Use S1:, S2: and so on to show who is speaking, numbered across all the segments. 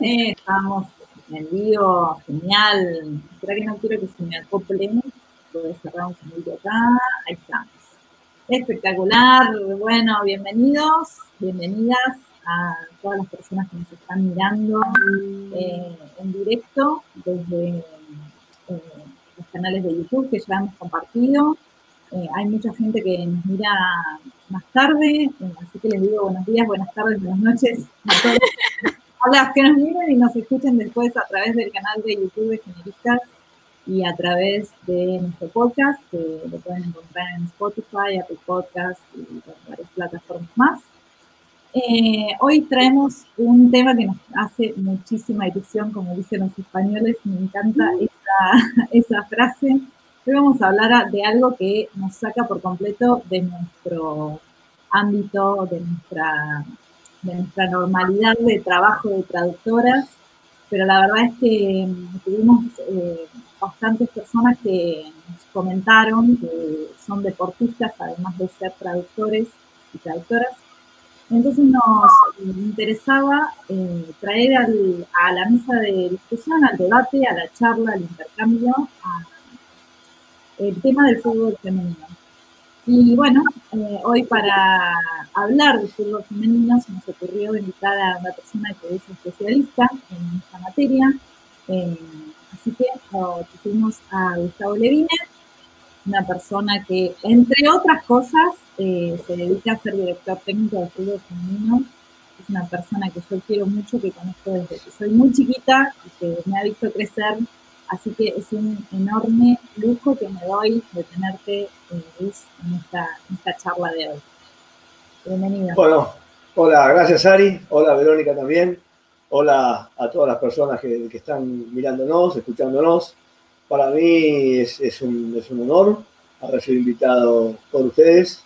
S1: Estamos en vivo, genial. Espera que no quiero que se me acople. Voy a cerrar un acá. Ahí estamos. Espectacular. Bueno, bienvenidos, bienvenidas a todas las personas que nos están mirando eh, en directo desde eh, los canales de YouTube que ya hemos compartido. Eh, hay mucha gente que nos mira más tarde, así que les digo buenos días, buenas tardes, buenas noches a todos. a las que nos miren y nos escuchen después a través del canal de YouTube de Generistas y a través de nuestro podcast, que lo pueden encontrar en Spotify, Apple Podcast y varias plataformas más. Eh, hoy traemos un tema que nos hace muchísima ilusión, como dicen los españoles, me encanta esa, esa frase, Hoy vamos a hablar de algo que nos saca por completo de nuestro ámbito, de nuestra, de nuestra normalidad de trabajo de traductoras, pero la verdad es que mm, tuvimos eh, bastantes personas que nos comentaron que son deportistas, además de ser traductores y traductoras. Entonces nos interesaba eh, traer a la mesa de discusión, al debate, a la charla, al intercambio, el tema del fútbol femenino. Y bueno, eh, hoy para hablar del fútbol femenino se nos ocurrió invitar a una persona que es especialista en esta materia. Eh, así que pusimos a Gustavo Levine, una persona que, entre otras cosas, eh, se dedica a ser director técnico de fútbol femenino. Es una persona que yo quiero mucho, que conozco desde que soy muy chiquita y que me ha visto crecer Así que es un enorme lujo que me doy de tenerte eh, en, esta, charla de hoy. Bienvenida.
S2: Bueno, hola, gracias Ari, hola Verónica también, hola a todas las personas que, están mirándonos, escuchándonos. Para mí es, un, honor haber sido invitado por ustedes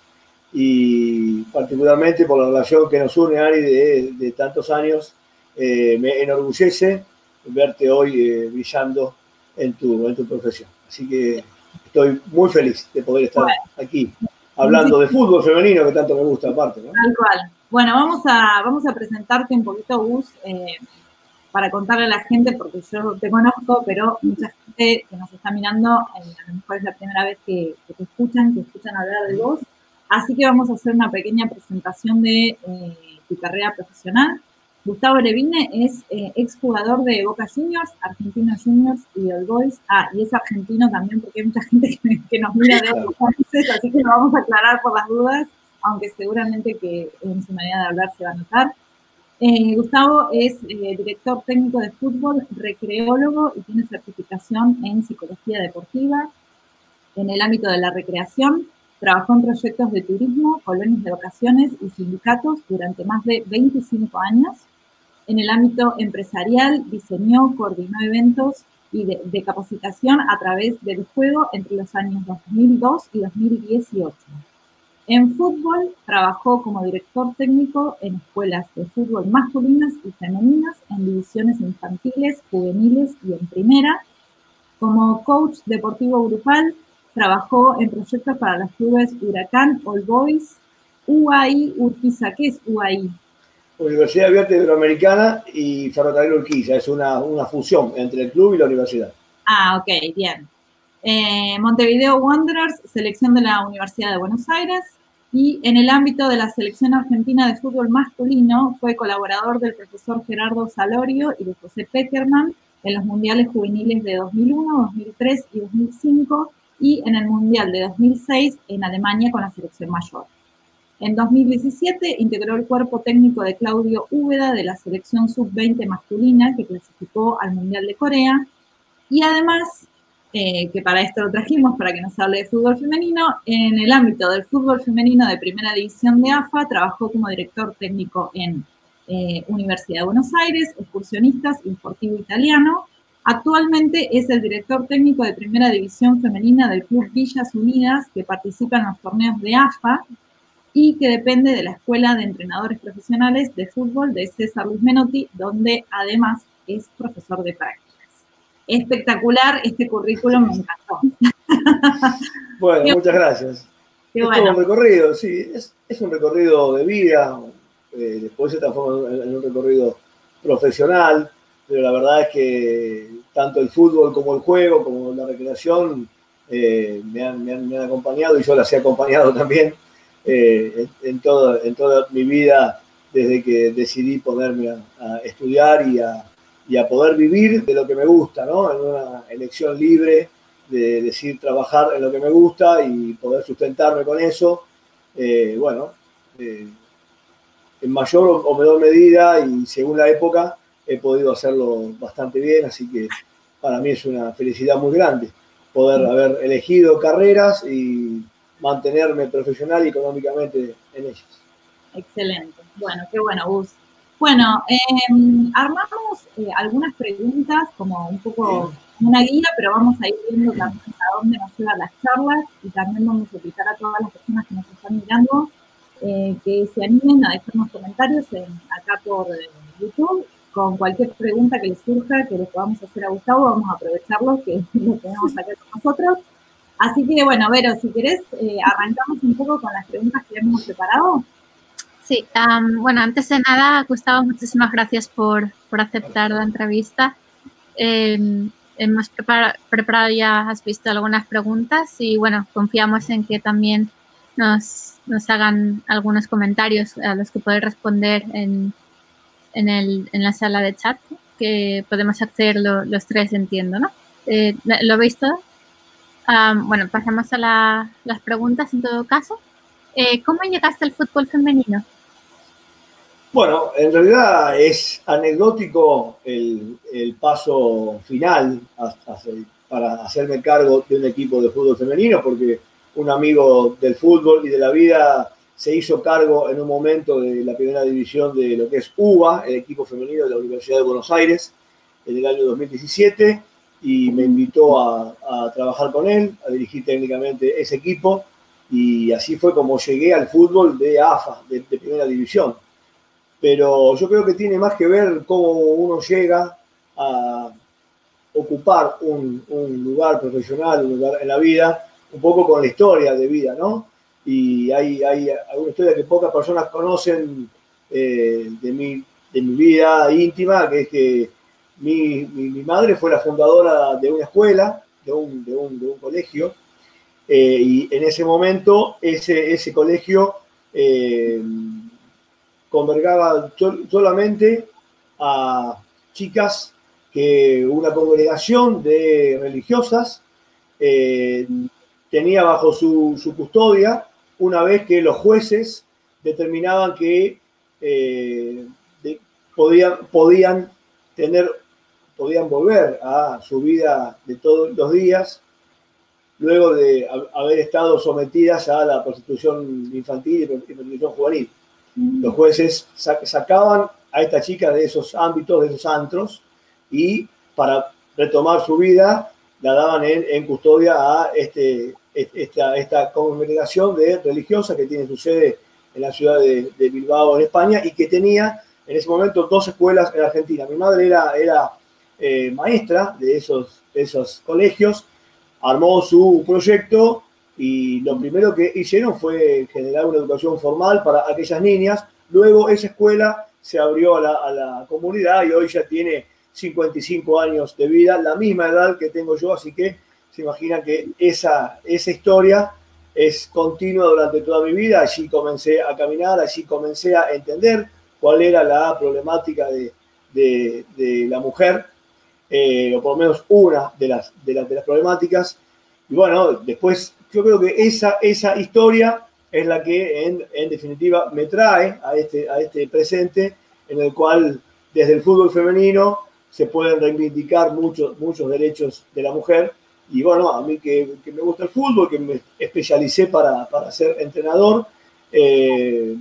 S2: y particularmente por la relación que nos une, Ari, de, tantos años. Eh, me enorgullece verte hoy eh, brillando en tu, en tu profesión. Así que estoy muy feliz de poder estar aquí hablando de fútbol femenino que tanto me gusta aparte.
S1: Tal cual. Bueno, vamos a, vamos a presentarte un poquito, Gus, eh, para contarle a la gente, porque yo te conozco, pero mucha gente que nos está mirando, eh, a lo mejor es la primera vez que, te escuchan, que escuchan hablar de vos. Así que vamos a hacer una pequeña presentación de eh, tu carrera profesional Gustavo Levine es eh, exjugador de Boca Juniors, Argentinos Juniors y All Boys. Ah, y es argentino también porque hay mucha gente que, nos mira de otros países, así que lo vamos a aclarar por las dudas, aunque seguramente que en su manera de hablar se va a notar. Eh, Gustavo es eh, director técnico de fútbol, recreólogo y tiene certificación en psicología deportiva. En el ámbito de la recreación, trabajó en proyectos de turismo, colonias de vacaciones y sindicatos durante más de 25 años en el ámbito empresarial, diseñó, coordinó eventos y de, capacitación a través del juego entre los años 2002 y 2018. En fútbol trabajó como director técnico en escuelas de fútbol masculinas y femeninas, en divisiones infantiles, juveniles y en primera. Como coach deportivo grupal, trabajó en proyectos para los clubes Huracán, All Boys, UAI Urquiza. ¿Qué es UAI?
S2: Universidad Abierta Iberoamericana y Ferrocarril Urquiza. Es una, una, fusión entre el club y la universidad.
S1: Ah, ok, bien. Eh, Montevideo Wanderers, selección de la Universidad de Buenos Aires. Y en el ámbito de la selección argentina de fútbol masculino, fue colaborador del profesor Gerardo Salorio y de José Peckerman en los mundiales juveniles de 2001, 2003 y 2005 y en el mundial de 2006 en Alemania con la selección mayor. En 2017 integró el cuerpo técnico de Claudio Úbeda de la selección sub-20 masculina que clasificó al Mundial de Corea. Y además, eh, que para esto lo trajimos, para que nos hable de fútbol femenino, en el ámbito del fútbol femenino de primera división de AFA, trabajó como director técnico en eh, Universidad de Buenos Aires, excursionistas y deportivo italiano. Actualmente es el director técnico de primera división femenina del Club Villas Unidas, que participa en los torneos de AFA, y que depende de la Escuela de Entrenadores Profesionales de Fútbol de César Luis Menotti, donde además es profesor de prácticas. Espectacular este currículum, me encantó.
S2: Bueno, muchas gracias. es un recorrido, sí, es, un recorrido de vida, eh, después se transforma en un recorrido profesional. pero la verdad es que tanto el fútbol como el juego, como la recreación, eh, me, han, acompañado y yo las he acompañado también eh, en, todo, en toda mi vida desde que decidí ponerme a, estudiar y a, y a, poder vivir de lo que me gusta, ¿no? En una elección libre de decir trabajar en lo que me gusta y poder sustentarme con eso. Eh, bueno, en mayor o menor medida y según la época he podido hacerlo bastante bien, así que para mí es una felicidad muy grande poder haber elegido carreras y mantenerme profesional y económicamente en ellas.
S1: Excelente. Bueno, qué bueno, Gus. Bueno, em, armamos eh, algunas preguntas como un poco una guía, pero vamos a ir viendo también a dónde nos llevan las charlas y también vamos a invitar a todas las personas que nos están mirando eh, que se animen a dejarnos comentarios acá por eh, YouTube con cualquier pregunta que les surja, que les podamos hacer a Gustavo, vamos a aprovecharlo, que lo tenemos acá con nosotros. Así que, bueno, Vero, si querés, eh, arrancamos un poco con las preguntas que hemos preparado.
S3: Sí, bueno, antes de nada, Gustavo, muchísimas gracias por, por aceptar la entrevista. Em, hemos preparado ya, has visto algunas preguntas y, bueno, confiamos en que también nos, nos hagan algunos comentarios a los que podéis responder en, en, el, en la sala de chat, que podemos acceder los tres, entiendo, ¿no? Eh, ¿Lo veis todo? Bueno, pasamos a las preguntas en todo caso. Eh, ¿Cómo llegaste al fútbol femenino?
S2: Bueno, en realidad es anecdótico el, el paso final para hacerme cargo de un equipo de fútbol femenino, porque un amigo del fútbol y de la vida, se hizo cargo en un momento de la primera división de lo que es UBA, el equipo femenino de la Universidad de Buenos Aires, en el año 2017, y me invitó a, trabajar con él, a dirigir técnicamente ese equipo, y así fue como llegué al fútbol de AFA, de, primera división. Pero yo creo que tiene más que ver cómo uno llega a ocupar un, un lugar profesional, un lugar en la vida, un poco con la historia de vida, ¿no? Y hay, hay alguna historia que pocas personas conocen eh, de, mi, de mi vida íntima, que es que mi, mi, madre fue la fundadora de una escuela, de un, de un, de un colegio, eh, y en ese momento ese, ese colegio eh, convergaba solamente a chicas que una congregación de religiosas eh, tenía bajo su, custodia una vez que los jueces determinaban que podían, podían tener, podían volver a su vida de todos los días luego de haber estado sometidas a la prostitución infantil y prostitución juvenil. Mm. Los jueces sacaban a esta chica de esos ámbitos, de esos antros, y para retomar su vida la daban en custodia a este esta, esta congregación de religiosa que tiene su sede en la ciudad de, Bilbao, en España, y que tenía en ese momento dos escuelas en Argentina. Mi madre era, era eh, maestra de esos, esos colegios, armó su proyecto y lo primero que hicieron fue generar una educación formal para aquellas niñas. Luego esa escuela se abrió a la, comunidad y hoy ya tiene 55 años de vida, la misma edad que tengo yo, así que se imaginan que esa, esa historia es continua durante toda mi vida. Allí comencé a caminar, allí comencé a entender cuál era la problemática de, la mujer, eh, o por lo menos una de las, de, las, problemáticas. Y bueno, después yo creo que esa, esa historia es la que en, definitiva me trae a este, a este presente en el cual desde el fútbol femenino se pueden reivindicar muchos, muchos derechos de la mujer y bueno, a mí que, me gusta el fútbol, que me especialicé para, ser entrenador, eh,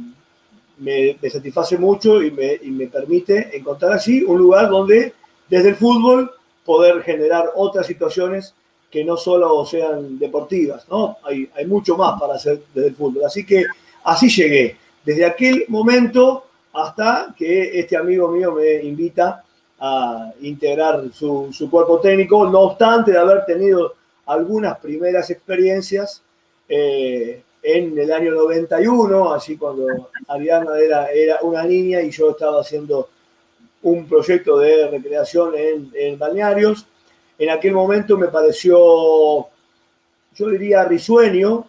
S2: me, satisface mucho y me, permite encontrar así un lugar donde desde el fútbol poder generar otras situaciones que no solo sean deportivas, ¿no? Hay, hay mucho más para hacer desde el fútbol. Así que así llegué, desde aquel momento hasta que este amigo mío me invita a integrar su, su, cuerpo técnico, no obstante de haber tenido algunas primeras experiencias eh, en el año 91, así cuando Ariana era, era una niña y yo estaba haciendo un proyecto de recreación en, balnearios. En aquel momento me pareció, yo diría, risueño,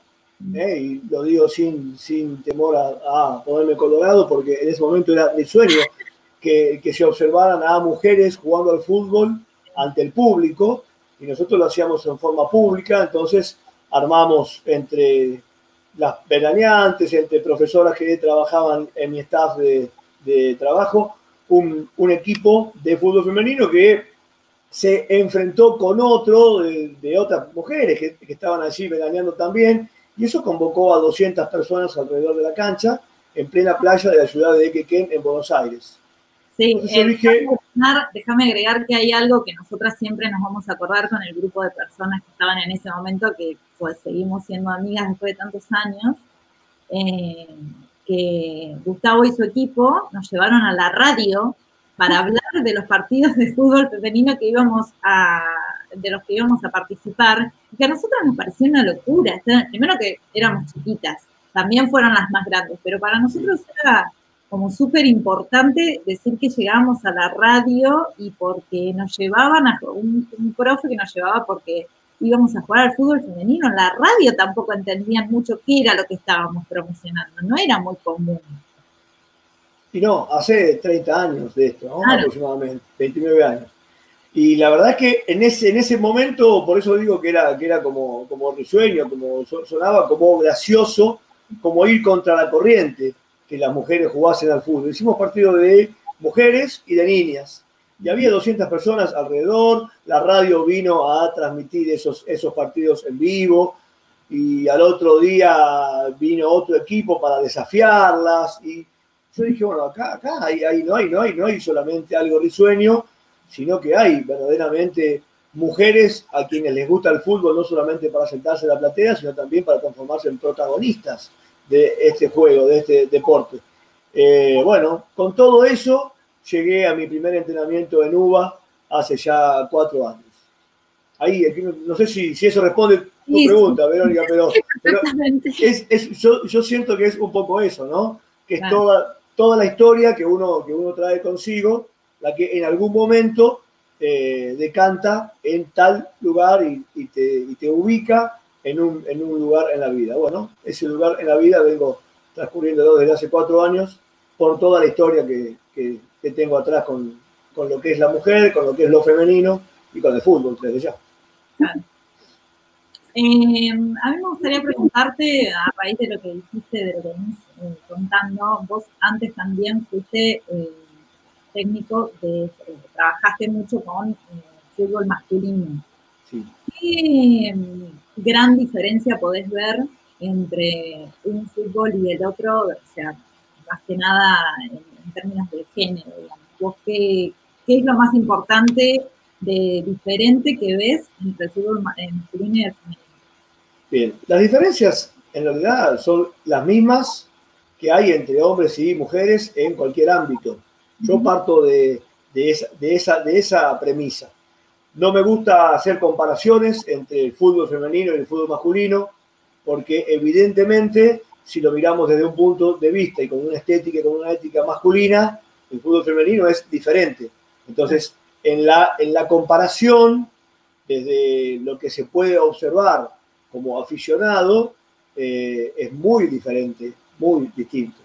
S2: ¿eh? y lo digo sin, sin temor a, ponerme colorado, porque en ese momento era risueño que, que se observaran a mujeres jugando al fútbol ante el público, y nosotros lo hacíamos en forma pública, entonces armamos entre las veraneantes, entre profesoras que trabajaban en mi staff de, de trabajo, un, un, equipo de fútbol femenino que se enfrentó con otro de, otras mujeres que, que, estaban allí veraneando también, y eso convocó a 200 personas alrededor de la cancha en plena playa de la ciudad de Equequén, en Buenos Aires.
S1: Sí, eh, déjame, agregar que hay algo que nosotras siempre nos vamos a acordar con el grupo de personas que estaban en ese momento, que pues seguimos siendo amigas después de tantos años, eh, Gustavo y su equipo nos llevaron a la radio para hablar de los partidos de fútbol femenino que íbamos a, de los que íbamos a participar, que a nosotros nos pareció una locura. Primero que éramos chiquitas, también fueron las más grandes, pero para nosotros era como súper importante decir que llegábamos a la radio y porque nos llevaban a un, profe que nos llevaba porque íbamos a jugar al fútbol femenino. En la radio tampoco entendían mucho qué era lo que estábamos promocionando, no era muy común.
S2: Y no, hace 30 años de esto, ¿no? aproximadamente, 29 años. Y la verdad es que en ese, en ese momento, por eso digo que era, que era como, como risueño, como sonaba como gracioso, como ir contra la corriente que las mujeres jugasen al fútbol. Hicimos partido de mujeres y de niñas. Y había 200 personas alrededor, la radio vino a transmitir esos, esos partidos en vivo y al otro día vino otro equipo para desafiarlas y yo dije, bueno, acá, acá ahí, no hay, no hay, no hay solamente algo risueño, sino que hay verdaderamente mujeres a quienes les gusta el fútbol, no solamente para sentarse en la platea, sino también para transformarse en protagonistas de este juego, de este deporte. Eh, bueno, con todo eso llegué a mi primer entrenamiento en UBA hace ya cuatro años. Ahí, no sé si, si eso responde tu pregunta, Verónica, pero, yo, siento que es un poco eso, ¿no? Que es toda, toda la historia que uno, que uno trae consigo, la que en algún momento eh, decanta en tal lugar y, te, y te ubica en un, en un lugar en la vida. Bueno, ese lugar en la vida vengo transcurriendo desde hace cuatro años por toda la historia que, que, tengo atrás con, con, lo que es la mujer, con lo que es lo femenino y con el fútbol desde ya.
S1: Eh, a mí me gustaría preguntarte, a raíz de lo que dijiste, de lo que venís eh, contando, vos antes también fuiste eh, técnico, de, trabajaste mucho con fútbol masculino. Sí. ¿Qué, gran diferencia podés ver entre un fútbol y el otro, o sea, más que nada en, términos de género, digamos. qué, es lo más importante de diferente que ves entre el fútbol masculino y el femenino?
S2: Bien, las diferencias en realidad son las mismas que hay entre hombres y mujeres en cualquier ámbito. Yo parto de, esa, de, esa, de esa premisa. No me gusta hacer comparaciones entre el fútbol femenino y el fútbol masculino, porque evidentemente, si lo miramos desde un punto de vista y con una estética y con una ética masculina, el fútbol femenino es diferente. Entonces, en la, en la comparación, desde lo que se puede observar como aficionado, eh, es muy diferente, muy distinto.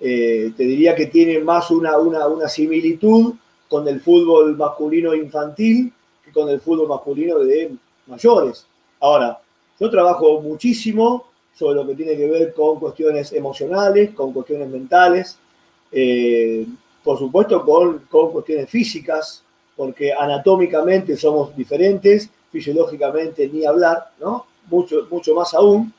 S2: Eh, te diría que tiene más una, una, una similitud con el fútbol masculino infantil con el fútbol masculino de mayores. Ahora, yo trabajo muchísimo sobre lo que tiene que ver con cuestiones emocionales, con cuestiones mentales, eh, por supuesto con, con, cuestiones físicas, porque anatómicamente somos diferentes, fisiológicamente ni hablar, ¿no? Mucho, mucho más aún.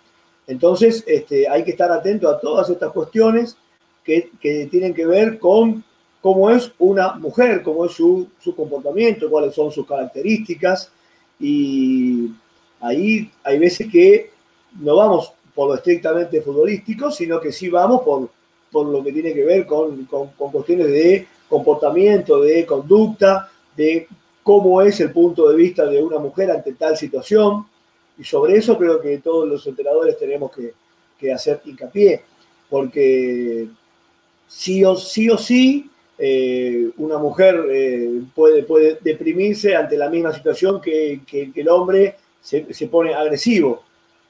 S2: Entonces, este, hay que estar atento a todas estas cuestiones que, que tienen que ver con cómo es una mujer, cómo es su, comportamiento, cuáles son sus características. Y ahí hay veces que no vamos por lo estrictamente futbolístico, sino que sí vamos por, por lo que tiene que ver con, cuestiones de comportamiento, de conducta, de cómo es el punto de vista de una mujer ante tal situación. Y sobre eso creo que todos los entrenadores tenemos que, que hacer hincapié, porque sí o sí, o sí eh, una mujer eh, puede, puede deprimirse ante la misma situación que, el hombre se, pone agresivo.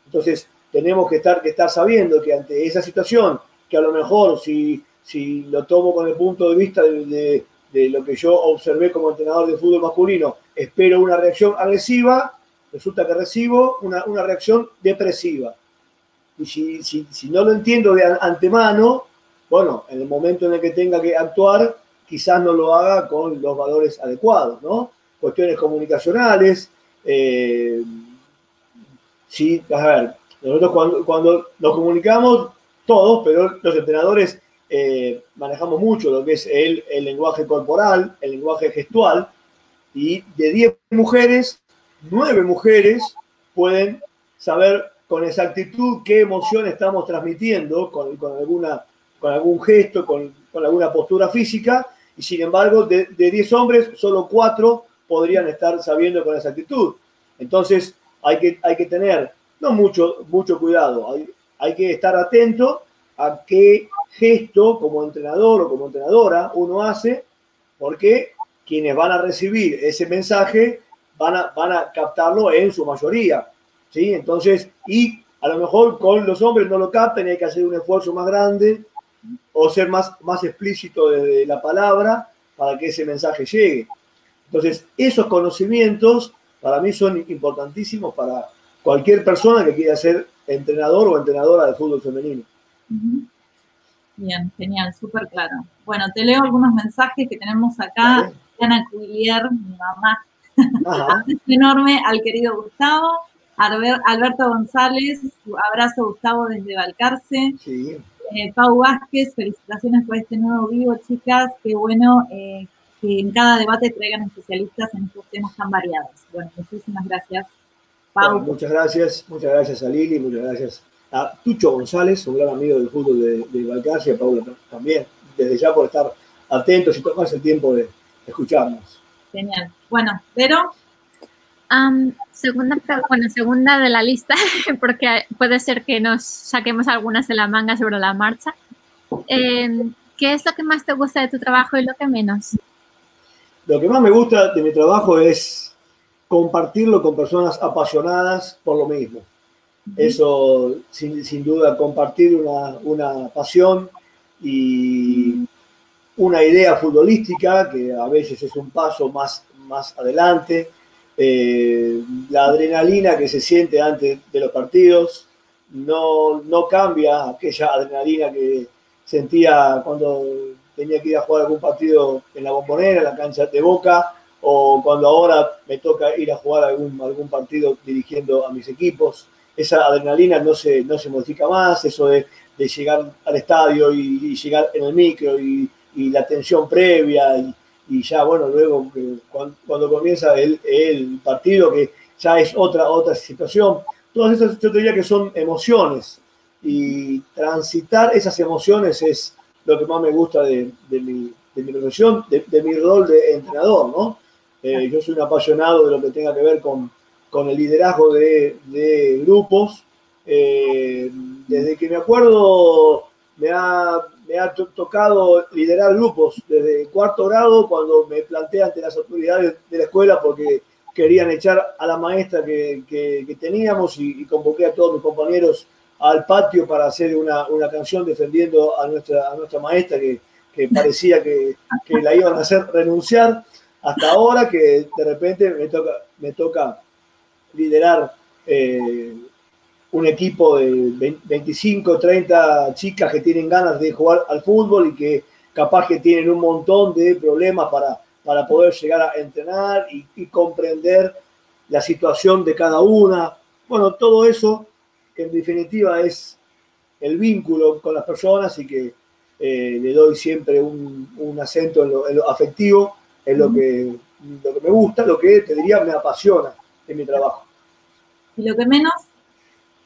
S2: Entonces, tenemos que estar, que estar sabiendo que ante esa situación, que a lo mejor si, si lo tomo con el punto de vista de, lo que yo observé como entrenador de fútbol masculino, espero una reacción agresiva, resulta que recibo una, una reacción depresiva. Y si, si, si no lo entiendo de antemano, bueno, en el momento en el que tenga que actuar, quizás no lo haga con los valores adecuados, ¿no? Cuestiones comunicacionales. Eh, sí, a ver, nosotros cuando, cuando, nos comunicamos, todos, pero los entrenadores eh, manejamos mucho lo que es el, el, lenguaje corporal, el lenguaje gestual, y de 10 mujeres, 9 mujeres pueden saber con exactitud qué emoción estamos transmitiendo con, con alguna con algún gesto, con, alguna postura física, y sin embargo, de 10 hombres, solo 4 podrían estar sabiendo con exactitud. Entonces, hay que, hay que tener, no mucho, mucho cuidado, hay, hay que estar atento a qué gesto como entrenador o como entrenadora uno hace, porque quienes van a recibir ese mensaje van a, van a captarlo en su mayoría. ¿sí? Entonces, y a lo mejor con los hombres no lo captan y hay que hacer un esfuerzo más grande o ser más, más explícito de la palabra para que ese mensaje llegue. Entonces, esos conocimientos para mí son importantísimos para cualquier persona que quiera ser entrenador o entrenadora de fútbol femenino.
S1: Bien, genial, súper claro. Bueno, te leo algunos mensajes que tenemos acá. Ana Cuilier, mi mamá. Un enorme al querido Gustavo. Alberto González, abrazo Gustavo desde Valcarce. Sí. Eh, Pau Vázquez, felicitaciones por este nuevo vivo, chicas. Qué bueno eh, que en cada debate traigan especialistas en estos temas tan variados. Bueno, muchísimas gracias,
S2: Pau. muchas gracias, muchas gracias a Lili, muchas gracias a Tucho González, un gran amigo del fútbol de, de y a Paula también, desde ya por estar atentos y tomarse el tiempo de escucharnos.
S1: Genial. Bueno, pero
S3: segunda, bueno, segunda de la lista, porque puede ser que nos saquemos algunas de la manga sobre la marcha. Em, ¿Qué es lo que más te gusta de tu trabajo y lo que menos?
S2: Lo que más me gusta de mi trabajo es compartirlo con personas apasionadas por lo mismo. Eso, sin, duda, compartir una, una pasión y una idea futbolística, que a veces es un paso más, más adelante, eh, la adrenalina que se siente antes de los partidos no, no cambia aquella adrenalina que sentía cuando tenía que ir a jugar algún partido en la bombonera, en la cancha de Boca, o cuando ahora me toca ir a jugar algún, algún partido dirigiendo a mis equipos. Esa adrenalina no se, no se modifica más, eso de, llegar al estadio y, llegar en el micro y, y la tensión previa y, y ya, bueno, luego cuando, comienza el, el, partido, que ya es otra, otra situación, todas esas yo diría que son emociones y transitar esas emociones es lo que más me gusta de, de, mi, de mi, profesión, de, mi rol de entrenador, ¿no? Eh, yo soy un apasionado de lo que tenga que ver con, con el liderazgo de, grupos. Eh, desde que me acuerdo, me ha me ha tocado liderar grupos desde cuarto grado cuando me planteé ante las autoridades de la escuela porque querían echar a la maestra que, teníamos y, convoqué a todos mis compañeros al patio para hacer una, canción defendiendo a nuestra, a nuestra maestra que, parecía que, la iban a hacer renunciar hasta ahora que de repente me toca, me toca liderar eh, un equipo de 25, 30 chicas que tienen ganas de jugar al fútbol y que capaz que tienen un montón de problemas para, para poder llegar a entrenar y, comprender la situación de cada una. Bueno, todo eso en definitiva es el vínculo con las personas y que eh, le doy siempre un, acento en lo, afectivo, es lo que, lo que me gusta, lo que te diría me apasiona en mi trabajo.
S1: ¿Y lo que menos?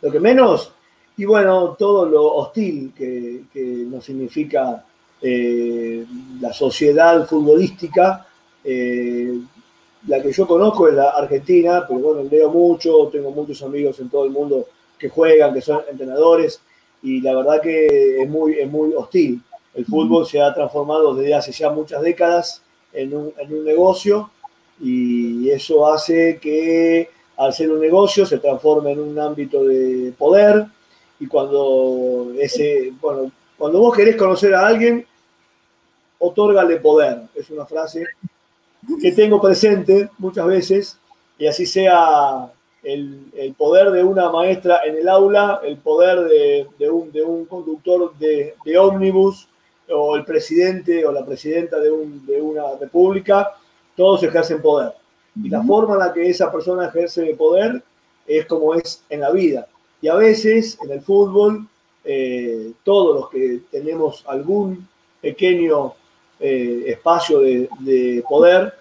S2: Lo que menos, y bueno, todo lo hostil que, nos significa eh, la sociedad futbolística. Eh, la que yo conozco es la Argentina, pero bueno, leo mucho, tengo muchos amigos en todo el mundo que juegan, que son entrenadores, y la verdad que es muy, es muy hostil. El fútbol se ha transformado desde hace ya muchas décadas en un, en un negocio y eso hace que al ser un negocio se transforme en un ámbito de poder y cuando ese, bueno, cuando vos querés conocer a alguien, otórgale poder. Es una frase que tengo presente muchas veces y así sea el, el poder de una maestra en el aula, el poder de, de, un, de un, conductor de, de, ómnibus o el presidente o la presidenta de, un, de una república, todos ejercen poder. Y la forma en la que esa persona ejerce poder es como es en la vida. Y a veces en el fútbol, eh, todos los que tenemos algún pequeño eh, espacio de, de, poder,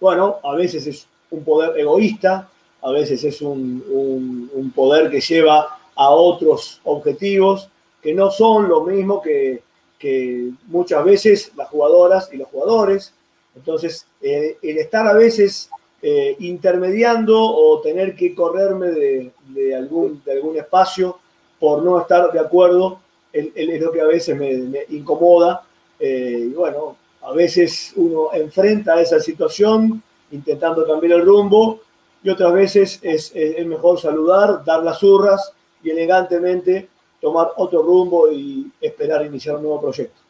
S2: bueno, a veces es un poder egoísta, a veces es un, un, un, poder que lleva a otros objetivos que no son lo mismo que, que muchas veces las jugadoras y los jugadores. Entonces, eh, el estar a veces eh, intermediando o tener que correrme de, algún, de algún espacio por no estar de acuerdo es, lo que a veces me, incomoda. Eh, y bueno, a veces uno enfrenta esa situación intentando cambiar el rumbo y otras veces es, es, mejor saludar, dar las urras y elegantemente tomar otro rumbo y esperar iniciar un nuevo proyecto.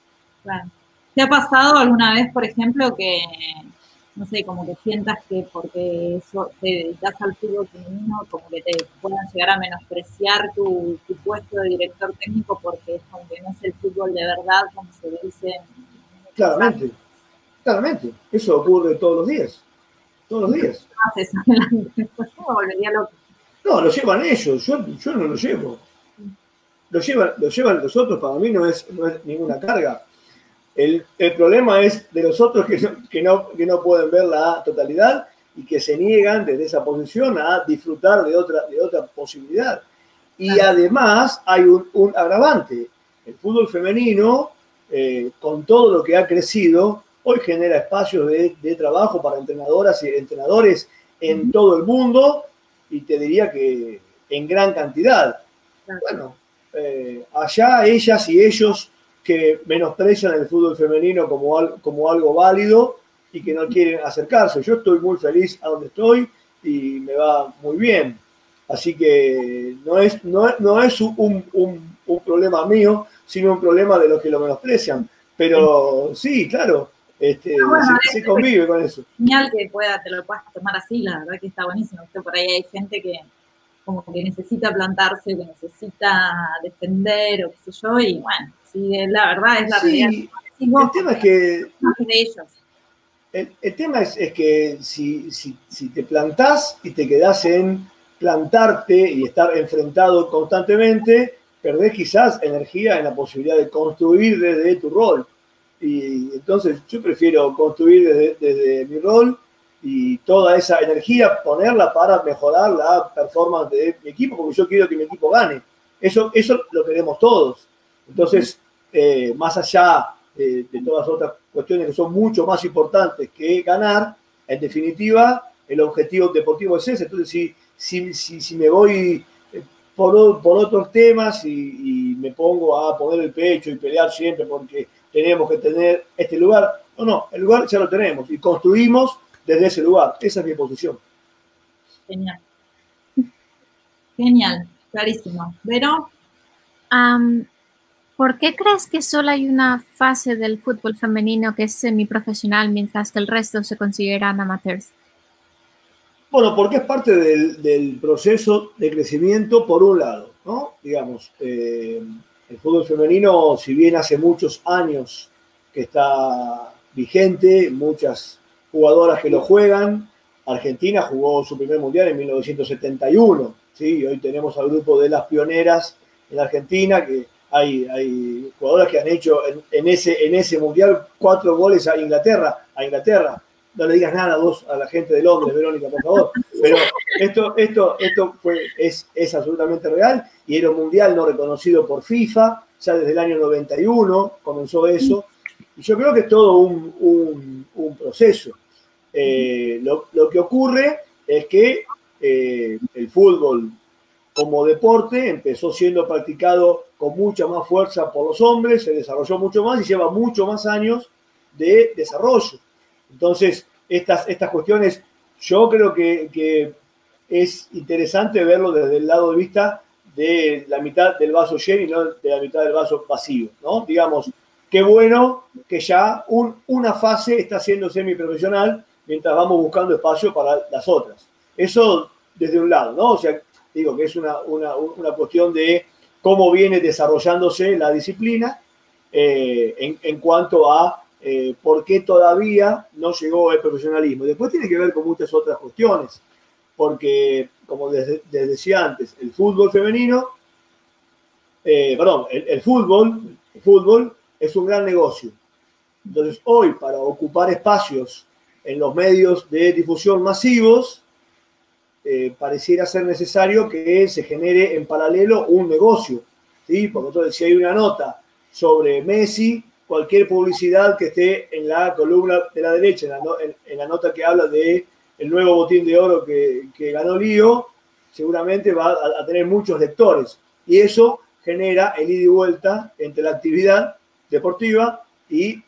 S1: Claro. ¿Te ha pasado alguna vez, por ejemplo, que, no sé, como que sientas que porque eso te dedicas al fútbol femenino, como que te puedan llegar a menospreciar tu, tu, puesto de director técnico porque es como que no es el fútbol de verdad, como se dice?
S2: Claramente, claramente. Eso ocurre todos los días. Todos los días. No, lo llevan ellos, yo, yo no lo llevo. Lo llevan, lo llevan los otros, para mí no es, no es ninguna carga el, el, problema es de los otros que no, que, no, que no pueden ver la totalidad y que se niegan desde esa posición a disfrutar de otra, de otra posibilidad. Y además hay un, un agravante. El fútbol femenino, eh, con todo lo que ha crecido, hoy genera espacios de, de, trabajo para entrenadoras y entrenadores en todo el mundo y te diría que en gran cantidad. Bueno, eh, allá ellas y ellos que menosprecian el fútbol femenino como, al, como algo válido y que no quieren acercarse. Yo estoy muy feliz a donde estoy y me va muy bien. Así que no es, no, no es un, un, un, problema mío, sino un problema de los que lo menosprecian. Pero sí, claro, este, no, bueno, se, se, convive con eso.
S1: Genial que pueda, te lo puedas tomar así, la verdad que está buenísimo. Que por ahí hay gente que como que necesita plantarse, que necesita defender o qué sé yo, y bueno, sí, la verdad es la sí, realidad.
S2: el tema es que... De ellos. El, el, tema es, es que si, si, si, te plantás y te quedás en plantarte y estar enfrentado constantemente, perdés quizás energía en la posibilidad de construir desde tu rol. Y entonces yo prefiero construir desde, desde mi rol y toda esa energía ponerla para mejorar la performance de mi equipo, porque yo quiero que mi equipo gane. Eso, eso lo queremos todos. Entonces, eh, más allá de, de, todas otras cuestiones que son mucho más importantes que ganar, en definitiva, el objetivo deportivo es ese. Entonces, si, si, si, si me voy eh, por, por otros temas y, y, me pongo a poner el pecho y pelear siempre porque tenemos que tener este lugar, no, no, el lugar ya lo tenemos y construimos desde ese lugar. Esa es mi posición.
S1: Genial. Genial, clarísimo. Pero,
S3: um, ¿por qué crees que solo hay una fase del fútbol femenino que es semiprofesional mientras que el resto se consideran amateurs?
S2: Bueno, porque es parte del, del proceso de crecimiento por un lado, ¿no? Digamos, eh, el fútbol femenino, si bien hace muchos años que está vigente, muchas jugadoras que lo juegan. Argentina jugó su primer mundial en 1971. ¿sí? Hoy tenemos al grupo de las pioneras en Argentina, que hay, hay jugadoras que han hecho en, ese, en ese mundial cuatro goles a Inglaterra. A Inglaterra. No le digas nada vos, a la gente de Londres, Verónica, por favor. Pero esto, esto, esto fue, es, es absolutamente real y era un mundial no reconocido por FIFA, ya desde el año 91 comenzó eso. Y yo creo que es todo un, un proceso. Eh, lo, lo, que ocurre es que eh, el fútbol como deporte empezó siendo practicado con mucha más fuerza por los hombres, se desarrolló mucho más y lleva mucho más años de desarrollo. Entonces, estas, estas cuestiones, yo creo que, que es interesante verlo desde el lado de vista de la mitad del vaso lleno y no de la mitad del vaso vacío, ¿no? Digamos, qué bueno que ya una fase está siendo semiprofesional mientras vamos buscando espacio para las otras. Eso desde un lado, ¿no? O sea, digo que es una, cuestión de cómo viene desarrollándose la disciplina eh, en, cuanto a eh, por qué todavía no llegó el profesionalismo. Después tiene que ver con muchas otras cuestiones porque, como les, decía antes, el fútbol femenino, eh, perdón, el, fútbol, el fútbol es un gran negocio. Entonces, hoy, para ocupar espacios en los medios de difusión masivos, eh, pareciera ser necesario que se genere en paralelo un negocio. ¿sí? Porque entonces, si hay una nota sobre Messi, cualquier publicidad que esté en la columna de la derecha, en la nota que habla de el nuevo botín de oro que, ganó Lío, seguramente va a, tener muchos lectores. Y eso genera el ida y vuelta entre la actividad deportiva y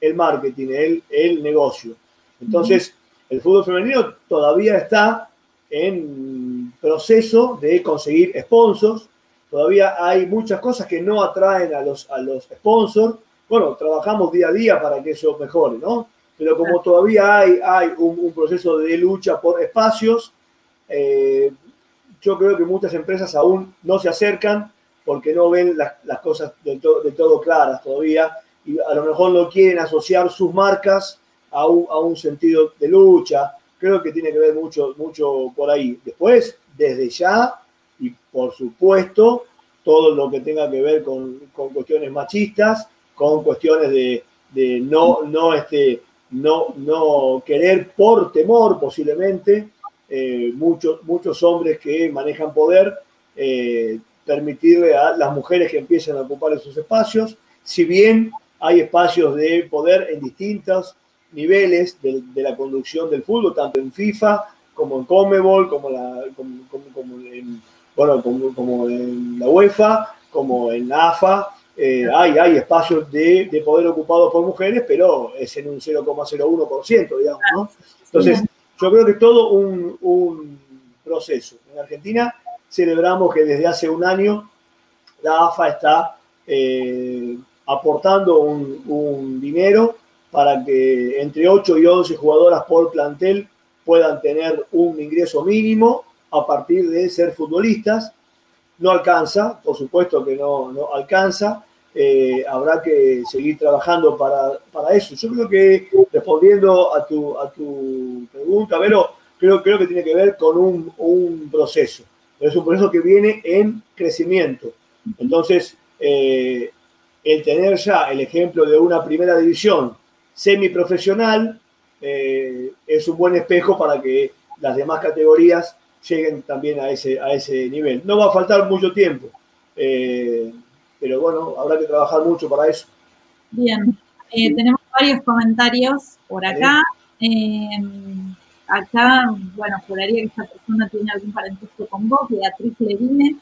S2: el marketing, el, el negocio. Entonces, el fútbol femenino todavía está en proceso de conseguir sponsors. Todavía hay muchas cosas que no atraen a los, a los sponsors. Bueno, trabajamos día a día para que eso mejore, ¿no? pero como todavía hay, hay un, proceso de lucha por espacios, eh, yo creo que muchas empresas aún no se acercan porque no ven las, cosas de, de, todo claras todavía y a lo mejor no quieren asociar sus marcas a un, sentido de lucha. Creo que tiene que ver mucho, mucho por ahí. Después, desde ya, y por supuesto, todo lo que tenga que ver con, con cuestiones machistas, con cuestiones de, de no, no este, no, no querer por temor posiblemente, eh, muchos, muchos hombres que manejan poder, eh, permitirle a las mujeres que empiecen a ocupar esos espacios, si bien hay espacios de poder en distintos niveles de, la conducción del fútbol, tanto en FIFA como en Comebol, como, la, como, en, bueno, como, en la UEFA, como en la AFA, eh, hay, hay espacios de, poder ocupados por mujeres, pero es en un 0,01%, digamos, ¿no? Entonces, yo creo que todo un, proceso. En Argentina celebramos que desde hace un año la AFA está eh, aportando un, dinero para que entre 8 y 11 jugadoras por plantel puedan tener un ingreso mínimo a partir de ser futbolistas. No alcanza, por supuesto que no, no alcanza, eh, habrá que seguir trabajando para, para, eso. Yo creo que, respondiendo a tu, a tu pregunta, Vero, creo, creo que tiene que ver con un, un proceso. es un proceso que viene en crecimiento. Entonces, eh, el tener ya el ejemplo de una primera división semiprofesional eh, es un buen espejo para que las demás categorías lleguen también a ese, a ese nivel. No va a faltar mucho tiempo. Eh, pero bueno, habrá que trabajar mucho para eso.
S1: Bien, eh, tenemos varios comentarios por acá. Acá, bueno, juraría que esta persona tiene algún parentesco con vos, Beatriz Levine.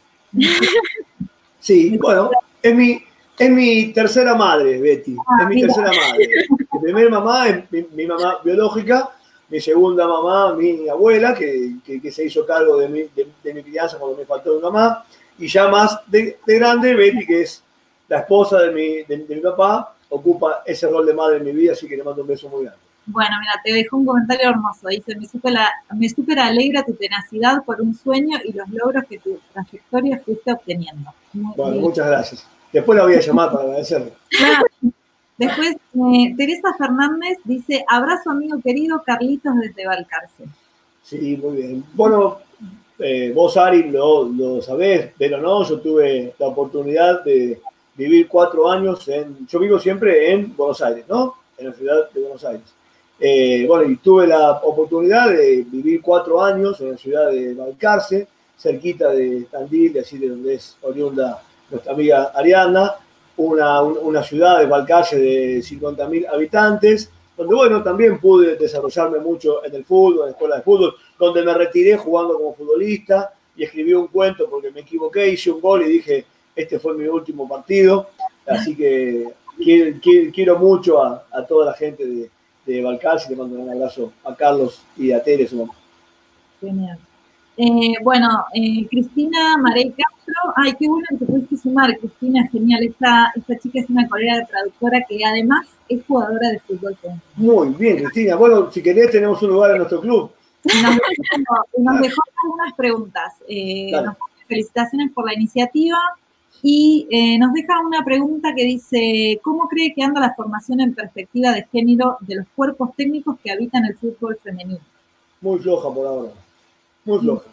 S2: Sí, bueno, es mi, es mi tercera madre, Betty. Ah, es mi tercera madre. Mi primera mamá es mi, mamá biológica, mi segunda mamá, mi abuela, que, que, se hizo cargo de mi, de mi crianza cuando me faltó mi mamá y ya más de, grande, Betty, que es la esposa de mi, de, mi papá, ocupa ese rol de madre en mi vida, así que le mando un beso muy grande.
S1: Bueno, mira, te dejo un comentario hermoso. Dice, me supera, me super alegra tu tenacidad por un sueño y los logros que tu trayectoria fuiste obteniendo.
S2: bueno, muchas gracias. Después la voy a llamar para agradecerle.
S1: Después, eh, Teresa Fernández dice, abrazo amigo querido Carlitos desde Valcarce.
S2: Sí, muy bien. Bueno, eh, vos, Ari, lo, lo, sabés, pero no, yo tuve la oportunidad de vivir cuatro años en. Yo vivo siempre en Buenos Aires, ¿no? En la ciudad de Buenos Aires. Eh, bueno, y tuve la oportunidad de vivir cuatro años en la ciudad de Valcarce, cerquita de Tandil, así de donde es oriunda nuestra amiga Ariana, una, una ciudad de Valcarce de 50.000 habitantes, donde bueno, también pude desarrollarme mucho en el fútbol, en la escuela de fútbol, donde me retiré jugando como futbolista y escribí un cuento porque me equivoqué, hice un gol y dije, este fue mi último partido, así que quiero, mucho a, toda la gente de, de Balcarce, le mando un abrazo a Carlos y a Tere.
S1: Genial. Eh, bueno, eh, Cristina Marey Castro, ay, qué bueno que te pudiste sumar, Cristina, genial. Esta, esta chica es una colega traductora que además es jugadora de fútbol.
S2: Muy bien, Cristina. Bueno, si querés, tenemos un lugar en nuestro club.
S1: Nos dejó, algunas preguntas. Eh, felicitaciones por la iniciativa. Y nos deja una pregunta que dice, ¿cómo cree que anda la formación en perspectiva de género de los cuerpos técnicos que habitan el fútbol femenino?
S2: Muy floja por ahora muy floja,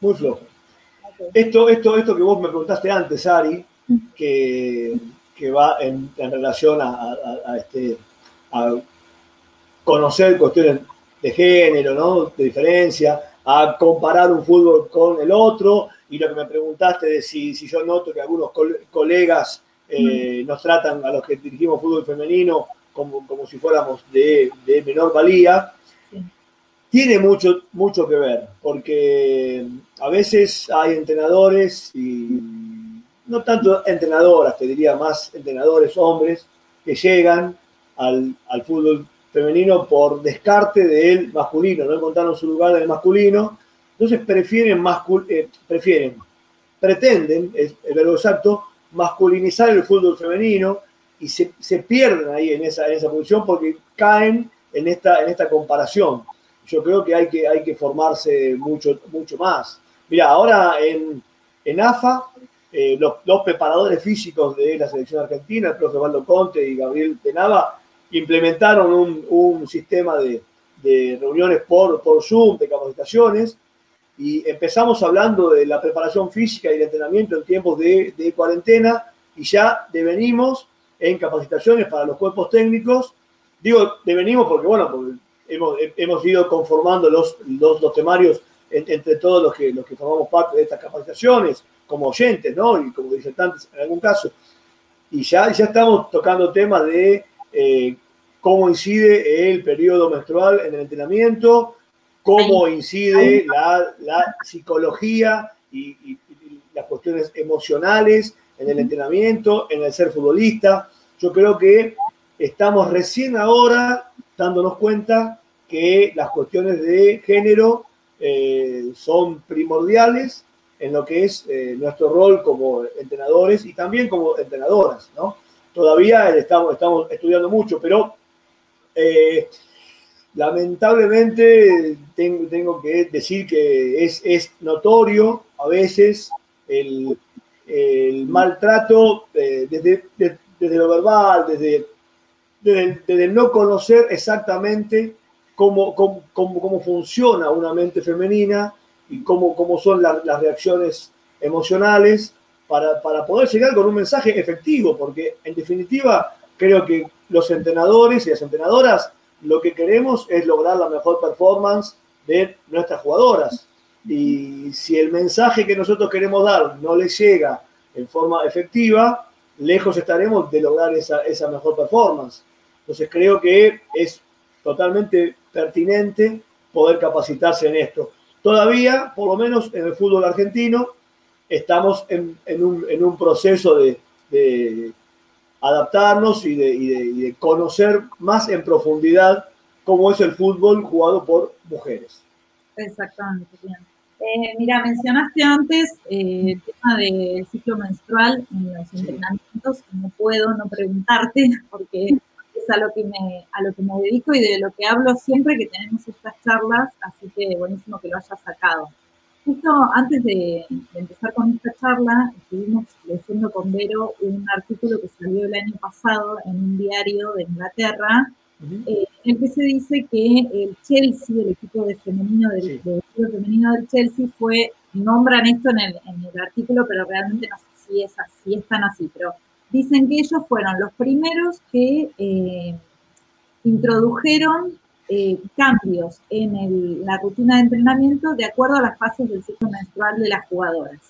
S2: muy floja. Esto, esto, esto que vos me preguntaste antes, Ari, que, va en, relación a, este, a conocer cuestiones de género, ¿no? de diferencia, a comparar un fútbol con el otro, y lo que me preguntaste de si, si yo noto que algunos colegas eh, nos tratan a los que dirigimos fútbol femenino como, como si fuéramos de, de menor valía, tiene mucho, mucho que ver, porque a veces hay entrenadores y no tanto entrenadoras, te diría más entrenadores hombres que llegan al, fútbol femenino por descarte del masculino, no encontraron su lugar en el masculino, entonces prefieren, eh, prefieren pretenden, es el verbo exacto, masculinizar el fútbol femenino y se, pierden ahí en esa, en esa posición porque caen en esta, en esta comparación yo creo que hay que, hay que formarse mucho, mucho más. Mira, ahora en, en AFA, eh, los, preparadores físicos de la selección argentina, el profe Valdo Conte y Gabriel Penava, implementaron un, un sistema de, de, reuniones por, por Zoom, de capacitaciones, y empezamos hablando de la preparación física y el entrenamiento en tiempos de, de cuarentena, y ya devenimos en capacitaciones para los cuerpos técnicos. Digo, devenimos porque, bueno, porque hemos, ido conformando los, los, temarios entre todos los que, los que formamos parte de estas capacitaciones, como oyentes, ¿no? Y como disertantes en algún caso. Y ya, ya estamos tocando temas de eh, cómo incide el periodo menstrual en el entrenamiento, cómo incide la, la psicología y, y, las cuestiones emocionales en el entrenamiento, en el ser futbolista. Yo creo que estamos recién ahora dándonos cuenta que las cuestiones de género eh, son primordiales en lo que es eh, nuestro rol como entrenadores y también como entrenadoras, ¿no? Todavía estamos, estamos estudiando mucho, pero eh, lamentablemente tengo, que decir que es, es notorio a veces el, maltrato desde, desde, lo verbal, desde de, no conocer exactamente cómo, cómo, cómo, funciona una mente femenina y cómo, cómo son las reacciones emocionales para, para, poder llegar con un mensaje efectivo, porque en definitiva creo que los entrenadores y las entrenadoras lo que queremos es lograr la mejor performance de nuestras jugadoras. Y si el mensaje que nosotros queremos dar no les llega en forma efectiva, lejos estaremos de lograr esa, esa mejor performance. Entonces creo que es totalmente pertinente poder capacitarse en esto. Todavía, por lo menos en el fútbol argentino, estamos en, un, proceso de, adaptarnos y de, conocer más en profundidad cómo es el fútbol jugado por mujeres.
S1: Exactamente, bien. Eh, mira, mencionaste antes eh, el tema del ciclo menstrual en los entrenamientos. No puedo no preguntarte porque a lo que me, a lo que me dedico y de lo que hablo siempre que tenemos estas charlas, así que buenísimo que lo hayas sacado. Justo antes de, empezar con esta charla, estuvimos leyendo con Vero un artículo que salió el año pasado en un diario de Inglaterra, eh, en el que se dice que el Chelsea, el equipo de femenino del, femenino del Chelsea, fue, nombran esto en el, en el artículo, pero realmente no sé si es así, es tan así, pero dicen que ellos fueron los primeros que eh, introdujeron eh, cambios en la rutina de entrenamiento de acuerdo a las fases del ciclo menstrual de las jugadoras.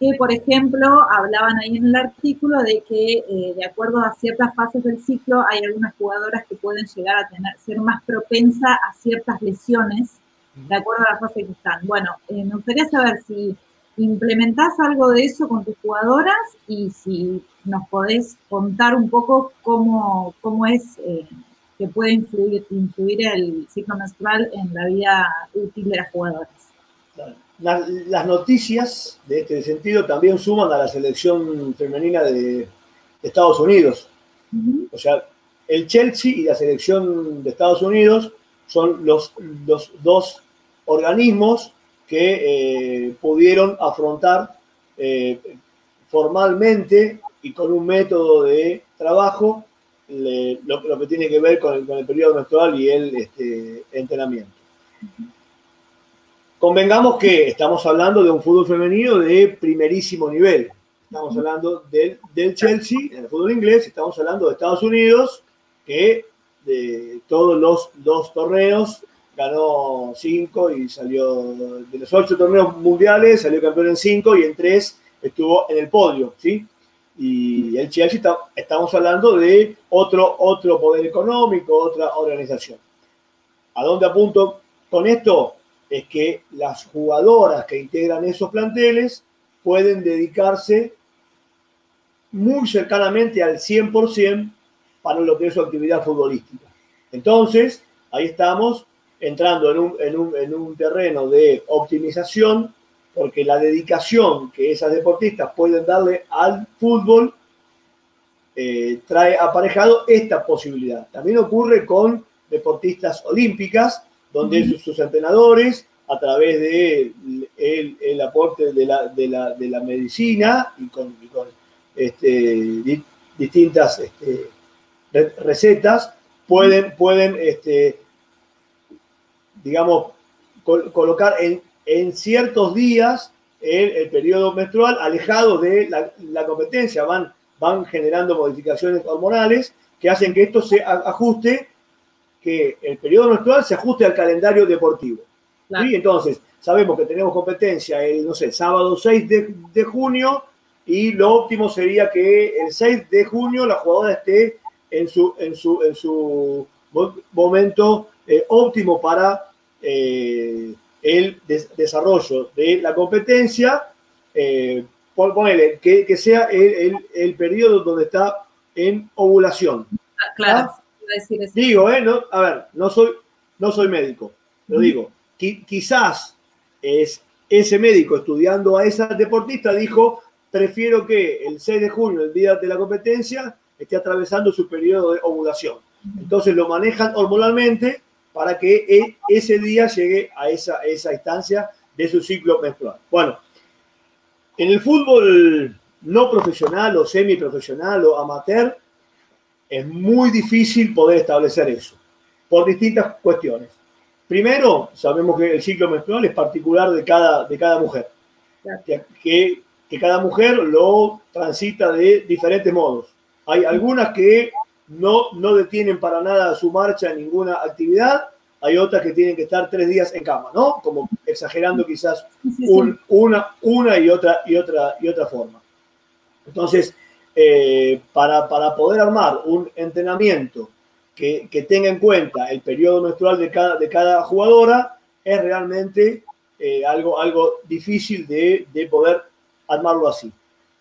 S1: Que, por ejemplo, hablaban ahí en el artículo de que eh, de acuerdo a ciertas fases del ciclo hay algunas jugadoras que pueden llegar a tener, ser más propensa a ciertas lesiones de acuerdo a la fase que están. Bueno, me gustaría saber si ¿implementás algo de eso con tus jugadoras? Y si nos podés contar un poco cómo, cómo es eh, que puede influir, influir el ciclo menstrual en la vida útil de las jugadoras.
S2: Las, noticias de este sentido también suman a la selección femenina de, Estados Unidos. O sea, el Chelsea y la selección de Estados Unidos son los, los dos organismos que eh, pudieron afrontar eh, formalmente y con un método de trabajo lo, que tiene que ver con el, periodo menstrual y el este, entrenamiento. Convengamos que estamos hablando de un fútbol femenino de primerísimo nivel. Estamos hablando del, Chelsea, en el fútbol inglés, estamos hablando de Estados Unidos, que de todos los dos torneos ganó cinco y salió de los ocho torneos mundiales, salió campeón en cinco y en tres estuvo en el podio, ¿sí? Y el Chelsea estamos hablando de otro, otro poder económico, otra organización. ¿A dónde apunto con esto? Es que las jugadoras que integran esos planteles pueden dedicarse muy cercanamente al 100% para lo que es su actividad futbolística. Entonces, ahí estamos entrando en un, terreno de optimización, porque la dedicación que esas deportistas pueden darle al fútbol eh, trae aparejado esta posibilidad. También ocurre con deportistas olímpicas, donde sus, entrenadores, a través de el, aporte de la, de, la, medicina y con, este, distintas este, recetas, pueden, pueden este, digamos, colocar en, en, ciertos días el, periodo menstrual alejado de la, competencia. Van, van generando modificaciones hormonales que hacen que esto se ajuste, que el periodo menstrual se ajuste al calendario deportivo. y Entonces, sabemos que tenemos competencia el, no sé, sábado 6 de, de, junio y lo óptimo sería que el 6 de junio la jugadora esté en su, en su, en su momento eh, óptimo para eh, el desarrollo de la competencia, eh, ponele, que, que sea el, el, periodo donde está en ovulación.
S1: Ah, claro,
S2: ¿Ah? digo, eh, no, a ver, no soy, no soy médico, lo digo, quizás es ese médico estudiando a esa deportista dijo, prefiero que el 6 de junio, el día de la competencia, esté atravesando su periodo de ovulación. Entonces lo manejan hormonalmente para que e, ese día llegue a esa, esa instancia de su ciclo menstrual. Bueno, en el fútbol no profesional o semiprofesional o amateur, es muy difícil poder establecer eso, por distintas cuestiones. Primero, sabemos que el ciclo menstrual es particular de cada, de cada mujer, que, que cada mujer lo transita de diferentes modos. Hay algunas que no, no detienen para nada su marcha en ninguna actividad. Hay otras que tienen que estar tres días en cama, ¿no? Como exagerando quizás una, una y otra, y, otra, y otra forma. Entonces, eh, para, poder armar un entrenamiento que, tenga en cuenta el periodo menstrual de cada, de cada jugadora, es realmente eh, algo, algo difícil de, de poder armarlo así.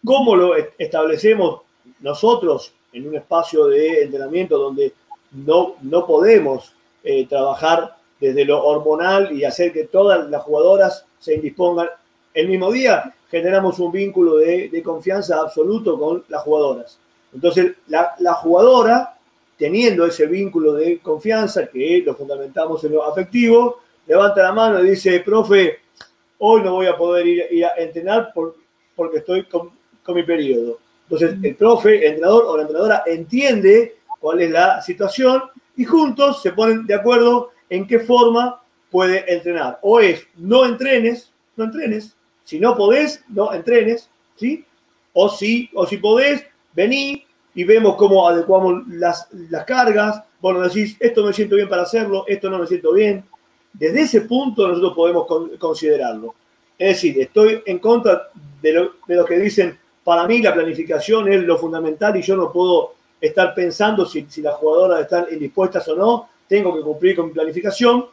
S2: ¿Cómo lo establecemos nosotros en un espacio de entrenamiento donde no, no podemos eh, trabajar desde lo hormonal y hacer que todas las jugadoras se indispongan el mismo día, generamos un vínculo de, confianza absoluto con las jugadoras. Entonces, la, la, jugadora, teniendo ese vínculo de confianza, que lo fundamentamos en lo afectivo, levanta la mano y dice, profe, hoy no voy a poder ir, a entrenar porque estoy con, con mi periodo. Entonces, el profe, el entrenador o la entrenadora entiende cuál es la situación y juntos se ponen de acuerdo en qué forma puede entrenar. O es, no entrenes, no entrenes. Si no podés, no entrenes, ¿sí? O si, o si podés, vení y vemos cómo adecuamos las, las cargas. Bueno, decís, esto me siento bien para hacerlo, esto no me siento bien. Desde ese punto nosotros podemos considerarlo. Es decir, estoy en contra de lo, de lo que dicen para mí la planificación es lo fundamental y yo no puedo estar pensando si, las jugadoras están indispuestas o no. Tengo que cumplir con mi planificación.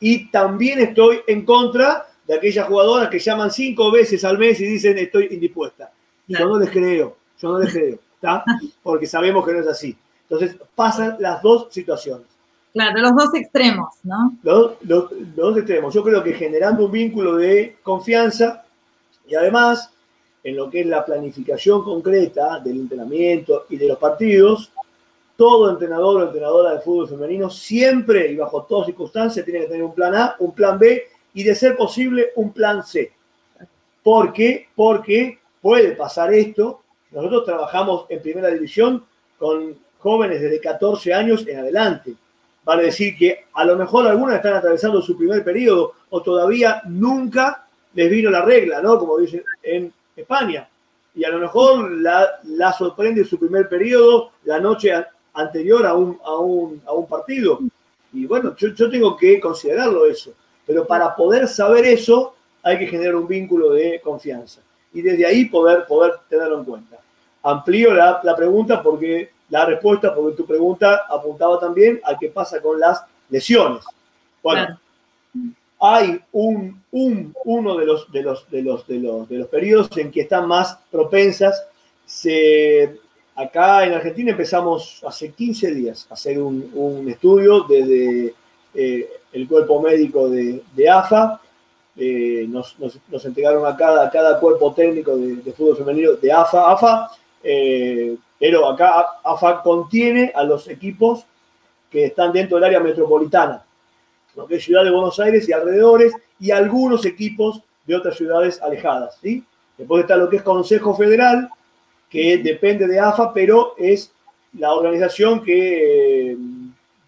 S2: Y también estoy en contra de aquellas jugadoras que llaman cinco veces al mes y dicen estoy indispuesta. Yo no les creo, yo no les creo, ¿está? Porque sabemos que no es así. Entonces pasan las dos situaciones.
S1: Claro, los dos extremos, ¿no?
S2: Los, los, los dos extremos. Yo creo que generando un vínculo de confianza y además en lo que es la planificación concreta del entrenamiento y de los partidos, todo entrenador o entrenadora de fútbol femenino siempre y bajo todas circunstancias tiene que tener un plan A, un plan B y de ser posible un plan C. ¿Por qué? Porque puede pasar esto. Nosotros trabajamos en primera división con jóvenes desde 14 años en adelante. Vale decir que a lo mejor algunas están atravesando su primer periodo o todavía nunca les vino la regla, ¿no? Como dicen en España. Y a lo mejor la, la sorprende su primer periodo la noche anterior a un, partido. Y bueno, yo, tengo que considerarlo eso. Pero para poder saber eso, hay que generar un vínculo de confianza. Y desde ahí poder, poder tenerlo en cuenta. Amplío la, pregunta porque la respuesta, porque tu pregunta apuntaba también a qué pasa con las lesiones. Bueno. Hay un, un, uno de los, de, los, de, los, de, los, de los periodos en que están más propensas. Acá en Argentina empezamos hace 15 días a hacer un, estudio desde eh, el cuerpo médico de, AFA. Eh, nos, entregaron a cada, cada cuerpo técnico de, de, fútbol femenino de AFA. AFA eh, pero acá AFA contiene a los equipos que están dentro del área metropolitana, lo que es Ciudad de Buenos Aires y alrededores, y algunos equipos de otras ciudades alejadas. ¿sí? Después está lo que es Consejo Federal, que depende de AFA, pero es la organización que eh,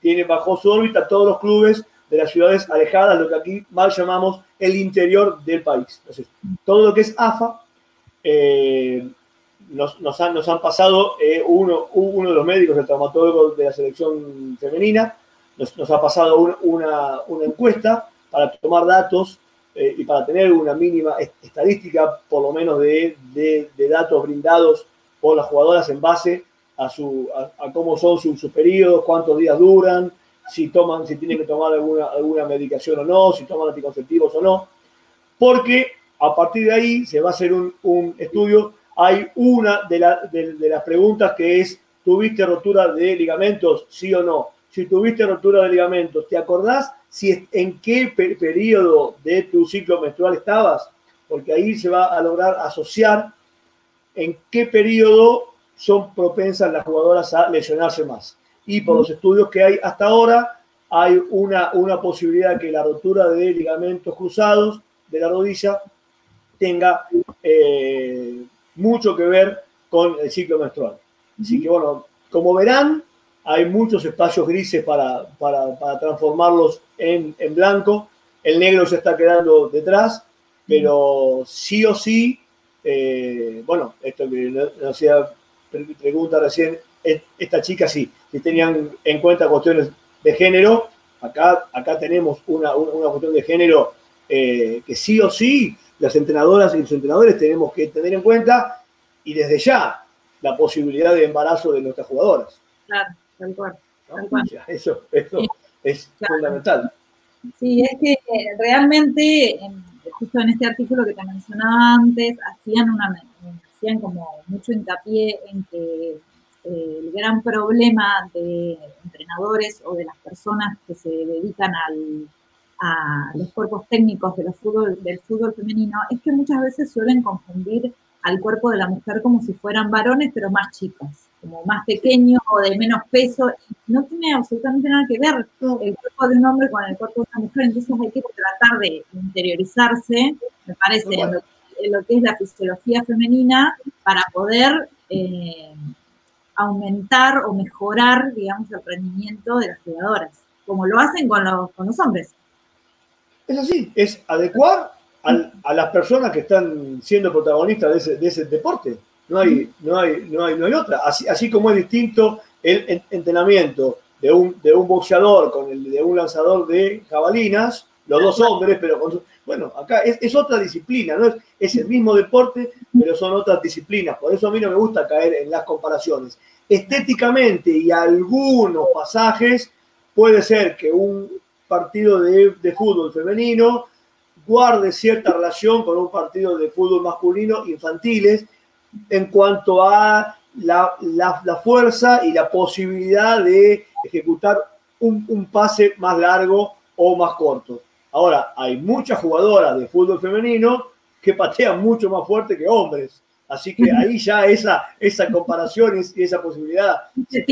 S2: tiene bajo su órbita todos los clubes de las ciudades alejadas, lo que aquí mal llamamos el interior del país. Entonces, todo lo que es AFA, eh, nos, han, pasado eh, uno, uno de los médicos, el traumatólogo de la selección femenina, nos, nos ha pasado un, una, una, encuesta para tomar datos eh, y para tener una mínima estadística, por lo menos, de, datos brindados por las jugadoras en base a, su, a, cómo son sus, sus, periodos, cuántos días duran, si toman, si tienen que tomar alguna, alguna medicación o no, si toman anticonceptivos o no, porque a partir de ahí se va a hacer un, estudio hay una de, la, de, las preguntas que es, ¿tuviste rotura de ligamentos? Sí o no. Si tuviste rotura de ligamentos, ¿te acordás si en qué per periodo de tu ciclo menstrual estabas? Porque ahí se va a lograr asociar en qué periodo son propensas las jugadoras a lesionarse más. Y por los estudios que hay hasta ahora, hay una, una posibilidad que la rotura de ligamentos cruzados de la rodilla tenga eh, mucho que ver con el ciclo menstrual. Así que bueno, como verán, hay muchos espacios grises para, para, transformarlos en, en, blanco. El negro se está quedando detrás, pero sí o sí, eh, bueno, esto que nos hacía pregunta recién, esta chica sí, si tenían en cuenta cuestiones de género, acá, acá tenemos una, una cuestión de género eh, que sí o sí las entrenadoras y los entrenadores tenemos que tener en cuenta y desde ya la posibilidad de embarazo de nuestras jugadoras.
S1: Claro, tal cual.
S2: Tal cual. Eso, eso es claro. fundamental.
S1: Sí, es que realmente, justo en este artículo que te mencionaba antes, hacían, una, hacían como mucho hincapié en que eh, el gran problema de entrenadores o de las personas que se dedican al, a los cuerpos técnicos de los fútbol, del fútbol femenino es que muchas veces suelen confundir al cuerpo de la mujer como si fueran varones, pero más chicos, como más pequeños o de menos peso. No tiene absolutamente nada que ver el cuerpo de un hombre con el cuerpo de una mujer, entonces hay que tratar de interiorizarse, me parece, en lo, en lo que es la fisiología femenina para poder eh, aumentar o mejorar, digamos, el rendimiento de las jugadoras, como lo hacen con los, con los hombres.
S2: Es así, es adecuar a, las personas que están siendo protagonistas de ese, de ese deporte. No hay, no, hay, no, hay, no hay otra. Así, así como es distinto el entrenamiento de un, de un boxeador con el de un lanzador de jabalinas, los dos hombres, pero con, bueno, acá es, es, otra disciplina, ¿no? Es, es, el mismo deporte, pero son otras disciplinas. Por eso a mí no me gusta caer en las comparaciones. Estéticamente y algunos pasajes puede ser que un partido de, de fútbol femenino guarde cierta relación con un partido de fútbol masculino infantiles en cuanto a la, la, fuerza y la posibilidad de ejecutar un, un, pase más largo o más corto. Ahora, hay muchas jugadoras de fútbol femenino que patean mucho más fuerte que hombres. Así que ahí ya esa, esa comparación y esa posibilidad se,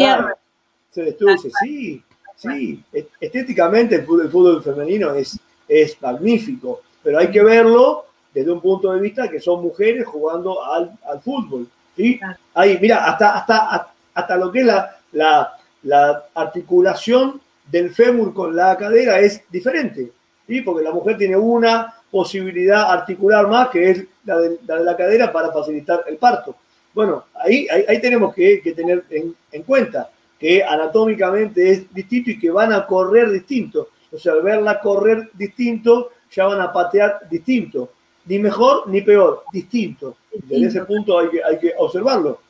S2: se destruye. Sí, sí. Estéticamente el fútbol, femenino es, es magnífico, pero hay que verlo desde un punto de vista que son mujeres jugando al, al fútbol. ¿sí? Ahí, mira, hasta, hasta, hasta lo que es la, la, la articulación del fémur con la cadera es diferente, ¿sí? porque la mujer tiene una posibilidad articular más que es la de la, cadera para facilitar el parto. Bueno, ahí, ahí, tenemos que, que tener en, en, cuenta que anatómicamente es distinto y que van a correr distinto. O sea, al verla correr distinto, ya van a patear distinto ni mejor ni peor, distinto. Desde ese punto hay que, hay que observarlo.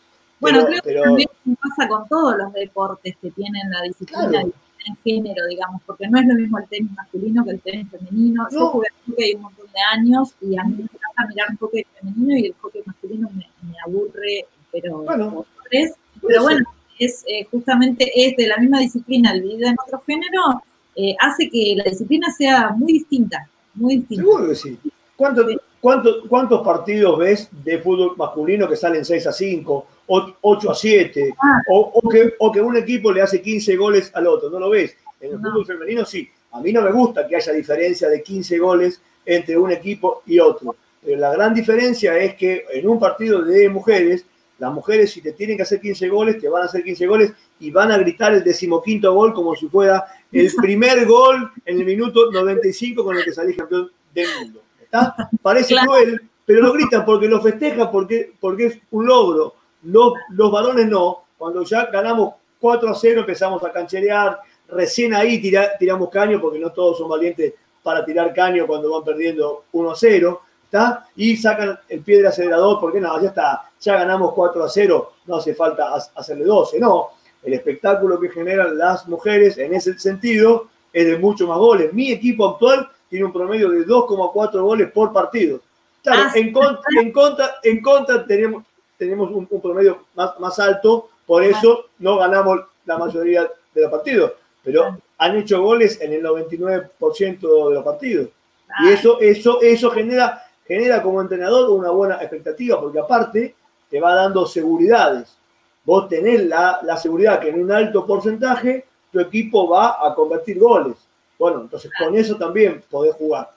S1: Bueno, creo que también pasa con todos los deportes que tienen la disciplina en género, digamos, porque no es lo mismo el tenis masculino que el tenis femenino. Yo jugué hockey un montón de años y a mí me encanta mirar un hockey femenino y el hockey masculino me, aburre, pero bueno, pero bueno, es eh, justamente es de la misma disciplina dividida en otro género, eh, hace que la disciplina sea muy distinta, muy distinta.
S2: Seguro que sí. ¿Cuántos, partidos ves de fútbol masculino que salen 6 a 5, 8 a 7? Ah. O, que, un equipo le hace 15 goles al otro, ¿no lo ves? En el fútbol femenino sí. A mí no me gusta que haya diferencia de 15 goles entre un equipo y otro. Pero la gran diferencia es que en un partido de mujeres, las mujeres si te tienen que hacer 15 goles, te van a hacer 15 goles y van a gritar el decimoquinto gol como si fuera el primer gol en el minuto 95 con el que salís campeón del mundo. Parece cruel, pero lo gritan porque lo festejan, porque, porque es un logro. Los, los varones no. Cuando ya ganamos 4 a 0 empezamos a cancherear. Recién ahí tiramos caño porque no todos son valientes para tirar caño cuando van perdiendo 1 a 0. ¿está? Y sacan el pie del acelerador porque no, ya está, ya ganamos 4 a 0, no hace falta hacerle 12. No, el espectáculo que generan las mujeres en ese sentido es de mucho más goles. Mi equipo actual tiene un promedio de 2,4 goles por partido. Claro, ah, en, contra, en, contra, en contra tenemos, tenemos un, promedio más, más alto, por eso no ganamos la mayoría de los partidos, pero han hecho goles en el 99% de los partidos. Y eso, eso, eso genera, genera como entrenador una buena expectativa, porque aparte te va dando seguridades. Vos tenés la, la seguridad que en un alto porcentaje tu equipo va a convertir goles. Bueno, entonces con eso también podés jugar.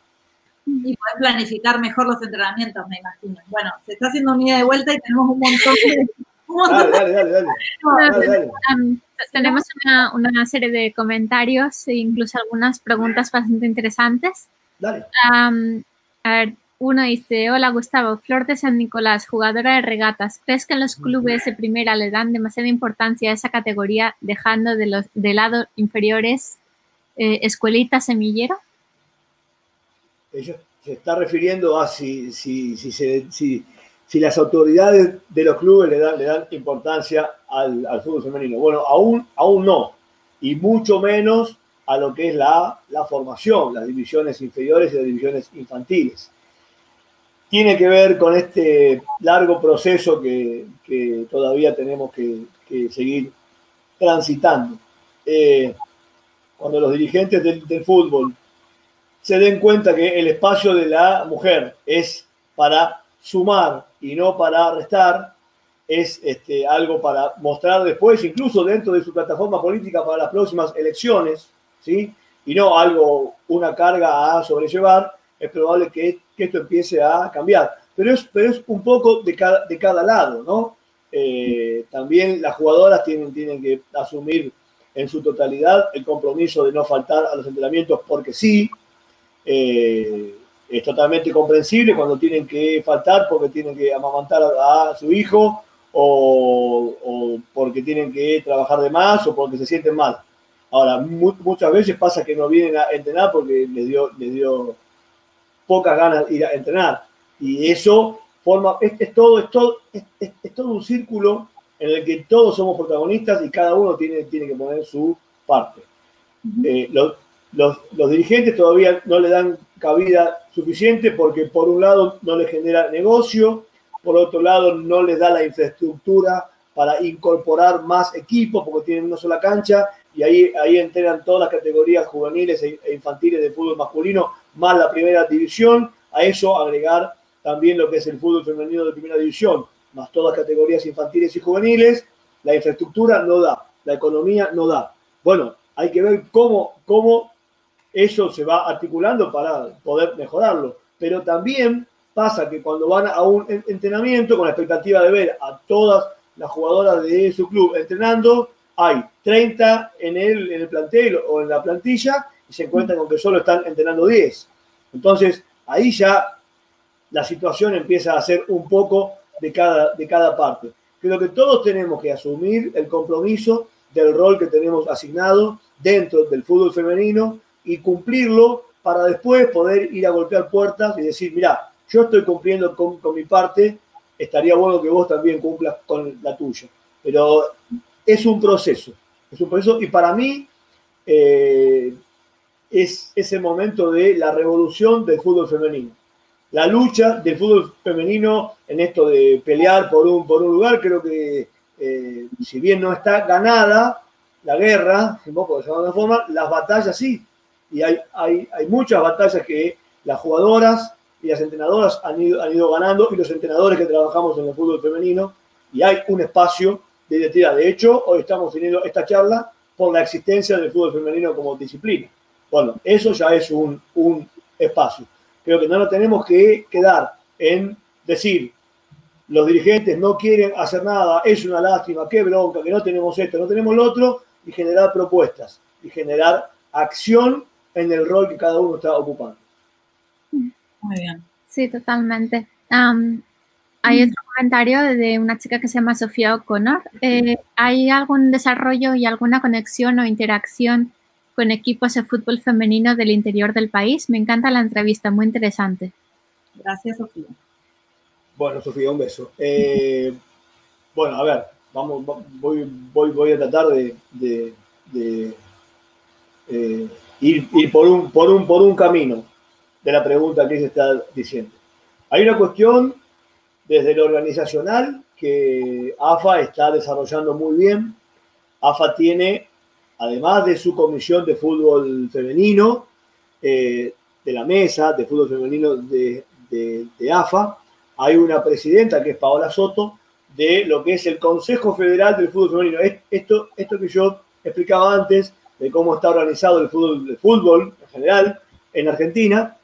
S1: Y podés planificar mejor los entrenamientos, me imagino. Bueno, se está haciendo un día de vuelta y tenemos un montón de... dale, dale,
S3: dale, tenemos una, serie de comentarios e incluso algunas preguntas bastante interesantes. Dale. a ver, uno dice, hola Gustavo, Flor de San Nicolás, jugadora de regatas. ¿Crees que en los clubes de primera le dan demasiada importancia a esa categoría, dejando de, los, de lado inferiores eh, escuelita semillera?
S2: Ella se está refiriendo a si, si, si, si, las autoridades de los clubes le dan, le dan importancia al, fútbol femenino. Bueno, aún, aún no, y mucho menos a lo que es la, formación, las divisiones inferiores y las divisiones infantiles. Tiene que ver con este largo proceso que, todavía tenemos que, seguir transitando. Eh, cuando los dirigentes del, fútbol se den cuenta que el espacio de la mujer es para sumar y no para restar, es este, algo para mostrar después, incluso dentro de su plataforma política para las próximas elecciones, ¿sí? y no algo, una carga a sobrellevar, es probable que, esto empiece a cambiar. Pero es, pero es un poco de cada, de cada lado, ¿no? Eh, también las jugadoras tienen, tienen que asumir en su totalidad el compromiso de no faltar a los entrenamientos porque sí. Eh, es totalmente comprensible cuando tienen que faltar porque tienen que amamantar a, su hijo o, porque tienen que trabajar de más o porque se sienten mal. Ahora, muchas veces pasa que no vienen a entrenar porque les dio, les dio pocas ganas de ir a entrenar. Y eso forma, es, todo, es, todo, es todo un círculo en el que todos somos protagonistas y cada uno tiene, tiene que poner su parte. Eh, los, dirigentes todavía no le dan cabida suficiente porque por un lado no les genera negocio, por otro lado no les da la infraestructura para incorporar más equipos porque tienen una sola cancha y ahí, ahí entrenan todas las categorías juveniles e, e infantiles de fútbol masculino, más la primera división, a eso agregar también lo que es el fútbol femenino de primera división, más todas categorías infantiles y juveniles, la infraestructura no da, la economía no da. Bueno, hay que ver cómo, cómo eso se va articulando para poder mejorarlo. Pero también pasa que cuando van a un entrenamiento con la expectativa de ver a todas las jugadoras de su club entrenando, hay 30 en el, en el plantel o en la plantilla y se encuentran con que solo están entrenando 10. Entonces, ahí ya la situación empieza a ser un poco de cada, de cada parte. Creo que todos tenemos que asumir el compromiso del rol que tenemos asignado dentro del fútbol femenino y cumplirlo para después poder ir a golpear puertas y decir, mira, yo estoy cumpliendo con, mi parte, estaría bueno que vos también cumplas con la tuya. Pero es un proceso, es un proceso y para mí eh, es ese momento de la revolución del fútbol femenino. La lucha del fútbol femenino en esto de pelear por un, por un lugar, creo que eh, si bien no está ganada la guerra, un poco de forma, las batallas sí. Y hay, hay, hay muchas batallas que las jugadoras y las entrenadoras han ido, han ido ganando y los entrenadores que trabajamos en el fútbol femenino y hay un espacio de identidad. De hecho, hoy estamos teniendo esta charla por la existencia del fútbol femenino como disciplina. Bueno, eso ya es un, un espacio. Creo que no nos tenemos que quedar en decir, los dirigentes no quieren hacer nada, es una lástima, qué bronca, que no tenemos esto, no tenemos lo otro, y generar propuestas y generar acción en el rol que cada uno está ocupando.
S3: Muy bien. Sí, totalmente. hay otro comentario de una chica que se llama Sofía O'Connor. Eh, ¿Hay algún desarrollo y alguna conexión o interacción con equipos de fútbol femenino del interior del país? Me encanta la entrevista, muy interesante.
S1: Gracias, Sofía.
S2: Bueno, Sofía, un beso. Eh, bueno, a ver, vamos, voy, voy, voy a tratar de, eh, ir, por, un, por, un, por un camino de la pregunta que se está diciendo. Hay una cuestión desde lo organizacional que AFA está desarrollando muy bien. AFA tiene, además de su comisión de fútbol femenino, eh, de la mesa de fútbol femenino de, de AFA, hay una presidenta que es Paola Soto de lo que es el Consejo Federal del Fútbol Femenino. Esto, esto que yo explicaba antes de cómo está organizado el fútbol, en general en Argentina,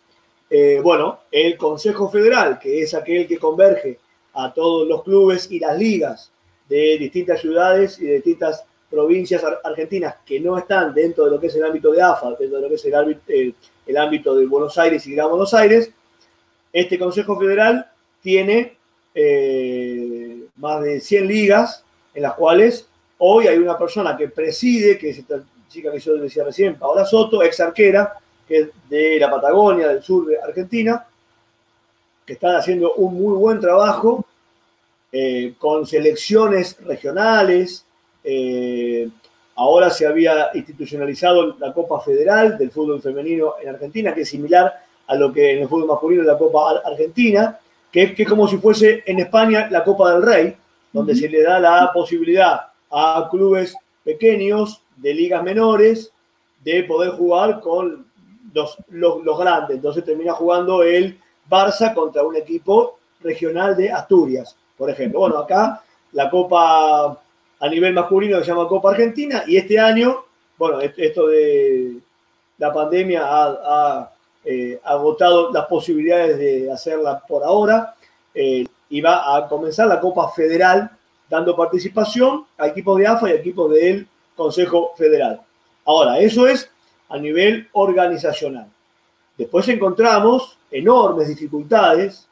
S2: eh, bueno, el Consejo Federal, que es aquel que converge a todos los clubes y las ligas de distintas ciudades y de distintas provincias argentinas que no están dentro de lo que es el ámbito de AFA, dentro de lo que es el ámbito, el ámbito de Buenos Aires y Gran Buenos Aires, este Consejo Federal tiene eh, más de 100 ligas en las cuales hoy hay una persona que preside, que es esta chica que yo decía recién, Paola Soto, ex arquera, que es de la Patagonia, del sur de Argentina, que está haciendo un muy buen trabajo eh, con selecciones regionales. Eh, ahora se había institucionalizado la Copa Federal del fútbol femenino en Argentina, que es similar a lo que en el fútbol masculino es la Copa Argentina que, es como si fuese en España la Copa del Rey, donde se le da la posibilidad a clubes pequeños de ligas menores de poder jugar con los, los, grandes. Entonces termina jugando el Barça contra un equipo regional de Asturias, por ejemplo. Bueno, acá la Copa a nivel masculino se llama Copa Argentina y este año, bueno, esto de la pandemia ha eh, agotado las posibilidades de hacerla por ahora eh, y va a comenzar la Copa Federal dando participación a equipos de AFA y a equipos del Consejo Federal. Ahora, eso es a nivel organizacional. Después encontramos enormes dificultades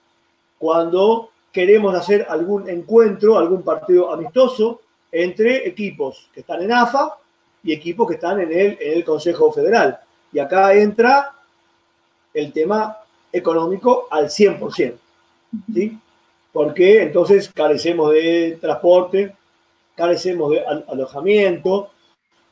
S2: cuando queremos hacer algún encuentro, algún partido amistoso entre equipos que están en AFA y equipos que están en el, en el Consejo Federal. Y acá entra el tema económico al 100%. ¿sí? Porque entonces carecemos de transporte, carecemos de alojamiento,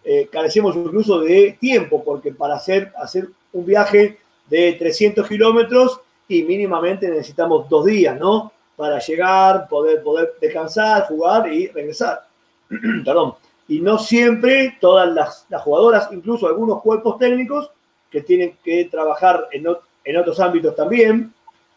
S2: eh, carecemos incluso de tiempo, porque para hacer, hacer un viaje de 300 kilómetros y mínimamente necesitamos dos días, ¿no? Para llegar, poder, poder descansar, jugar y regresar. Perdón. Y no siempre todas las, jugadoras, incluso algunos cuerpos técnicos, que tienen que trabajar en, otros ámbitos también,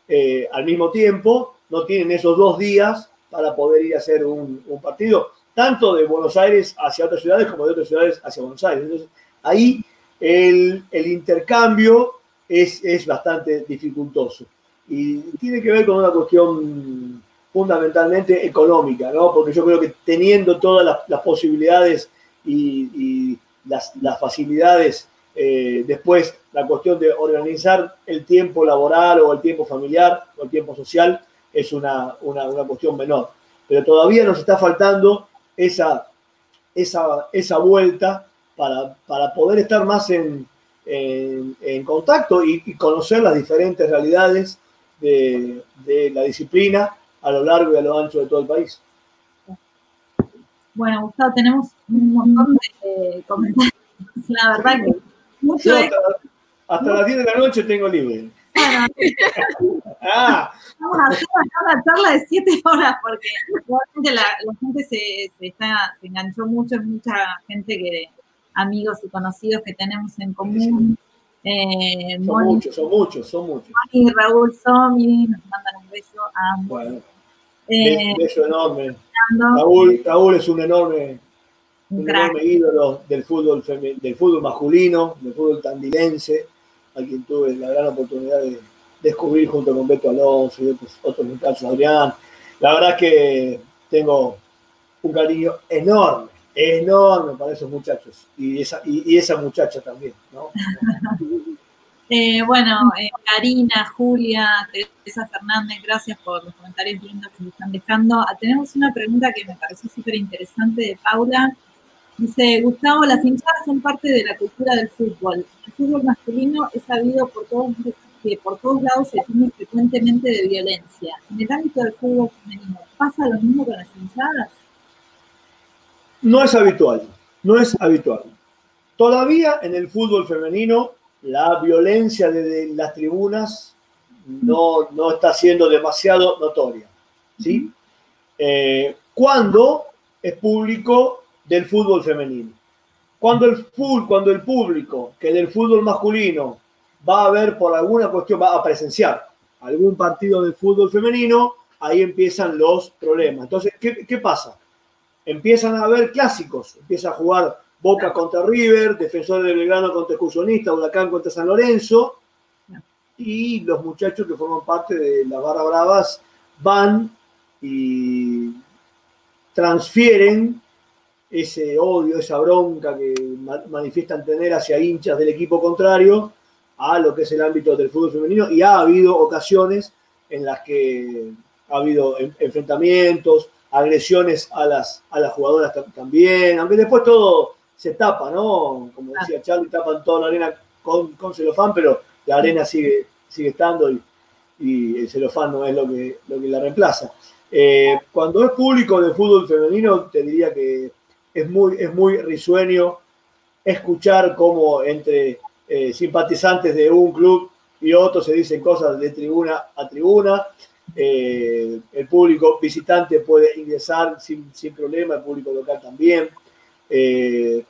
S2: eh, al mismo tiempo, no tienen esos dos días para poder ir a hacer un, partido, tanto de Buenos Aires hacia otras ciudades como de otras ciudades hacia Buenos Aires. Entonces, ahí el, intercambio es, bastante dificultoso. Y tiene que ver con una cuestión fundamentalmente económica, ¿no? Porque yo creo que teniendo todas las, posibilidades y, las, facilidades, eh, después la cuestión de organizar el tiempo laboral o el tiempo familiar o el tiempo social es una, una, una cuestión menor. Pero todavía nos está faltando esa, esa, esa vuelta para, para poder estar más en, en, contacto y, conocer las diferentes realidades de, de, la disciplina a lo largo y a lo ancho de todo el país.
S1: Bueno, Gustavo, tenemos un montón de comentarios. La verdad que mucho
S2: hasta, las 10 de la noche tengo libre.
S1: ah. Vamos a hacer una charla de 7 horas porque realmente la, la gente se, se, está, se enganchó mucho, es mucha gente que amigos y conocidos que tenemos en común.
S2: Eh, son muchos, son muchos, son muchos.
S1: y Raúl Somi nos mandan un beso a ambos. Bueno,
S2: eh, un beso enorme. Raúl, Raúl es un enorme, un, enorme ídolo del fútbol, del fútbol masculino, del fútbol tandilense, a quien tuve la gran oportunidad de descubrir junto con Beto Alonso y otros, otros muchachos, Adrián. La verdad es que tengo un cariño enorme enorme para esos muchachos y esa, y, esa muchacha también, ¿no?
S1: Eh, bueno, eh, Karina, Julia, Teresa Fernández, gracias por los comentarios lindos que nos están dejando. Ah, tenemos una pregunta que me pareció súper interesante de Paula. Dice, Gustavo, las hinchadas son parte de la cultura del fútbol. El fútbol masculino es sabido por todos que por todos lados se tiene frecuentemente de violencia. En el ámbito del fútbol femenino, ¿pasa lo mismo con las hinchadas?
S2: No es habitual, no es habitual. Todavía en el fútbol femenino la violencia desde las tribunas no, no está siendo demasiado notoria. ¿sí? Eh, cuando es público del fútbol femenino. Cuando el, cuando el público que del fútbol masculino va a ver por alguna cuestión, va a presenciar algún partido de fútbol femenino, ahí empiezan los problemas. Entonces, ¿qué, qué pasa? empiezan a haber clásicos, empieza a jugar Boca contra River, Defensor de Belgrano contra Excursionista, Huracán contra San Lorenzo, y los muchachos que forman parte de las Barra Bravas van y transfieren ese odio, esa bronca que manifiestan tener hacia hinchas del equipo contrario a lo que es el ámbito del fútbol femenino. Y ha habido ocasiones en las que ha habido enfrentamientos, agresiones a las, a las jugadoras también, aunque después todo se tapa, ¿no? Como decía Charlie, tapan toda la arena con, con celofán, pero la arena sigue, sigue estando y, el celofán no es lo que, lo que la reemplaza. Eh, cuando es público de fútbol femenino, te diría que es muy, es muy risueño escuchar cómo entre eh, simpatizantes de un club y otro se dicen cosas de tribuna a tribuna. Eh, el público visitante puede ingresar sin, problema, el público local también. Eh,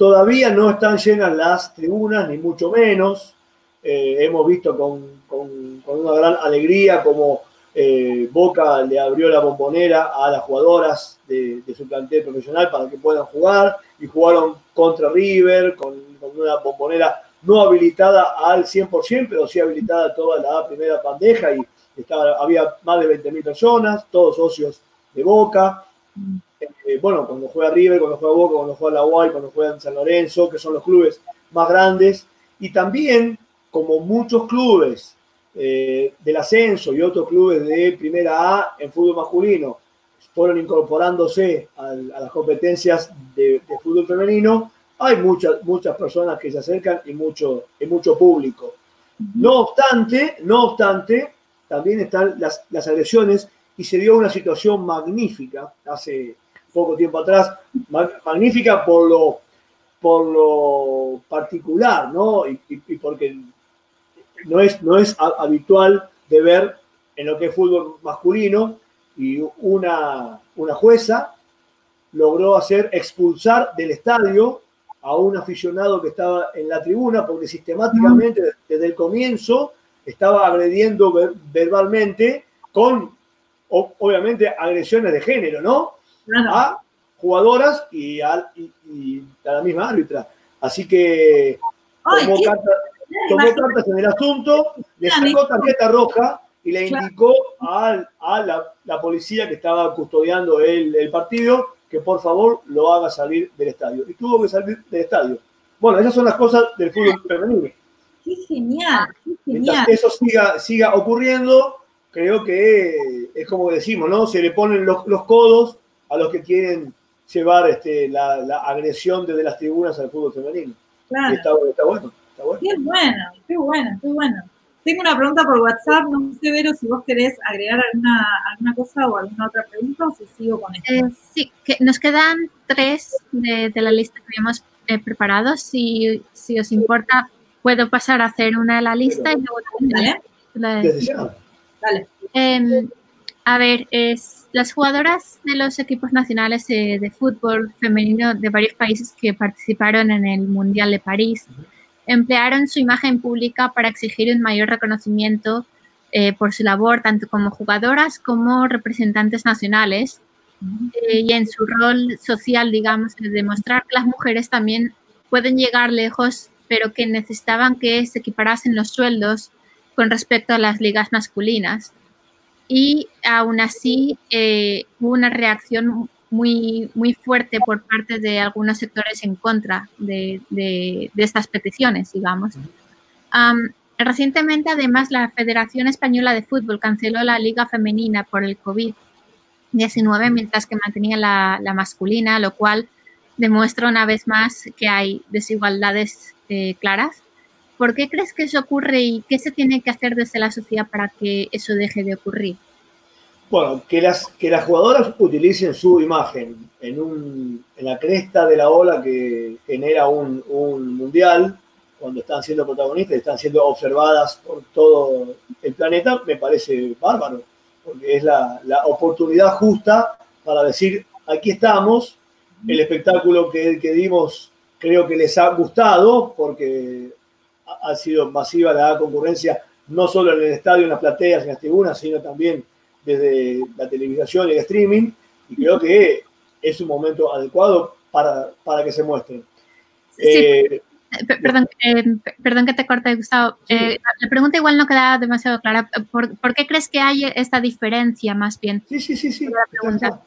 S2: todavía no están llenas las tribunas, ni mucho menos. Eh, hemos visto con, una gran alegría como Boca le abrió la bombonera a las jugadoras de, su plantel profesional para que puedan jugar y jugaron contra River con, con una bombonera no habilitada al 100%, pero sí habilitada toda la primera bandeja y había más de 20.000 personas, todos socios de Boca. Eh, bueno, cuando juega River, cuando juega Boca, cuando juega La Guay, cuando juega San Lorenzo, que son los clubes más grandes. Y también, como muchos clubes eh, del ascenso y otros clubes de primera A en fútbol masculino fueron incorporándose a, las competencias de, fútbol femenino, hay muchas, muchas personas que se acercan y mucho, y mucho público. No obstante, no obstante, también están las, las agresiones y se dio una situación magnífica hace poco tiempo atrás, magnífica por lo, por lo particular, ¿no? Y, porque no es, no es habitual de ver en lo que es fútbol masculino y una, una jueza logró hacer expulsar del estadio a un aficionado que estaba en la tribuna porque sistemáticamente desde el comienzo estaba agrediendo verbalmente con, obviamente, agresiones de género, ¿no? A jugadoras y a, la misma árbitra. Así que tomó, cartas en el asunto, le sacó tarjeta roja y le indicó a, la, policía que estaba custodiando el, partido que por favor lo haga salir del estadio. Y tuvo que salir del estadio. Bueno, esas son las cosas del fútbol femenino.
S1: Qué genial, qué genial.
S2: eso siga, siga ocurriendo, creo que es como decimos, ¿no? Se le ponen los, codos a los que quieren llevar este, la, agresión desde las tribunas al fútbol femenino. Claro. Está, está, bueno, está bueno.
S1: Qué bueno, qué bueno, qué bueno. Tengo una pregunta por WhatsApp, no sé, Vero, si vos querés agregar alguna, alguna cosa o alguna otra pregunta o si sigo con esto.
S3: Eh, sí, que nos quedan tres de, la lista que habíamos eh, preparado. Si, si os importa, puedo pasar a hacer una de la lista y luego
S1: Dale.
S3: Em, a ver, es, las jugadoras de los equipos nacionales de fútbol femenino de varios países que participaron en el Mundial de París emplearon su imagen pública para exigir un mayor reconocimiento eh, por su labor, tanto como jugadoras como representantes nacionales, eh, y en su rol social, digamos, de demostrar que las mujeres también pueden llegar lejos, pero que necesitaban que se equiparasen los sueldos con respecto a las ligas masculinas. Y aún así eh, hubo una reacción muy, muy fuerte por parte de algunos sectores en contra de, estas peticiones, digamos. recientemente, además, la Federación Española de Fútbol canceló la Liga Femenina por el COVID-19, mientras que mantenía la, la, masculina, lo cual demuestra una vez más que hay desigualdades eh, claras. ¿Por qué crees que eso ocurre y qué se tiene que hacer desde la sociedad para que eso deje de ocurrir?
S2: Bueno, que las, que las jugadoras utilicen su imagen en, un, en la cresta de la ola que genera un, mundial, cuando están siendo protagonistas, están siendo observadas por todo el planeta, me parece bárbaro, porque es la, oportunidad justa para decir, aquí estamos, el espectáculo que, que dimos creo que les ha gustado, porque ha, sido masiva la concurrencia, no solo en el estadio, en las plateas, en las tribunas, sino también desde la televisión y el streaming, y creo que es un momento adecuado para, para que se muestren.
S3: Eh, perdón, eh, perdón que te corte, Gustavo. Eh, la pregunta igual no queda demasiado clara. ¿Por, ¿Por, qué crees que hay esta diferencia más bien?
S2: Sí, sí, sí, sí. La,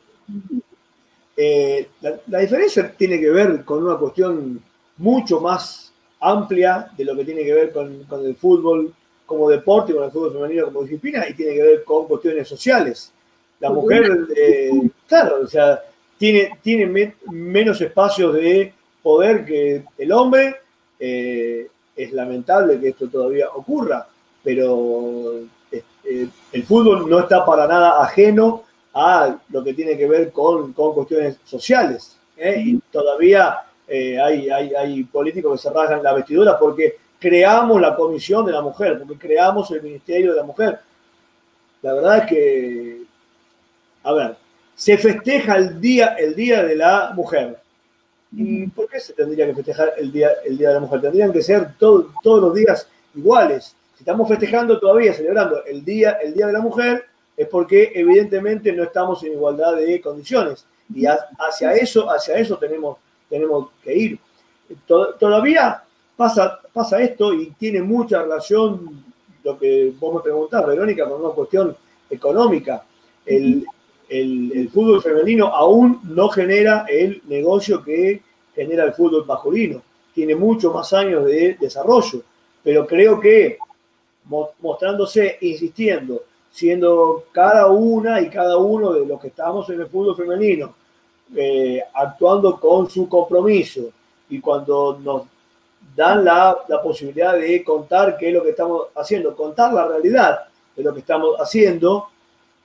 S2: la, diferencia tiene que ver con una cuestión mucho más amplia de lo que tiene que ver con, con el fútbol como deporte, con el fútbol femenino como disciplina, y tiene que ver con cuestiones sociales. La mujer, eh, claro, o sea, tiene, tiene menos espacios de poder que el hombre. Eh, es lamentable que esto todavía ocurra, pero eh, el fútbol no está para nada ajeno a lo que tiene que ver con, con cuestiones sociales. Y todavía hay, hay, hay políticos que se rasgan la vestidura porque creamos la comisión de la mujer, porque creamos el ministerio de la mujer. La verdad es que, a ver, se festeja el día, el día de la mujer. ¿Y por qué se tendría que festejar el día, el día de la mujer? Tendrían que ser todos los días iguales. Si estamos festejando todavía, celebrando el día, el día de la mujer, es porque evidentemente no estamos en igualdad de condiciones. Y hacia eso, hacia eso tenemos, tenemos que ir. Todavía pasa, esto y tiene mucha relación, lo que vos me preguntás, Verónica, con una cuestión económica. El, fútbol femenino aún no genera el negocio que genera el fútbol masculino. Tiene muchos más años de desarrollo, pero creo que mostrándose, insistiendo, siendo cada una y cada uno de los que estamos en el fútbol femenino, eh, actuando con su compromiso y cuando nos dan la, posibilidad de contar qué es lo que estamos haciendo, contar la realidad de lo que estamos haciendo,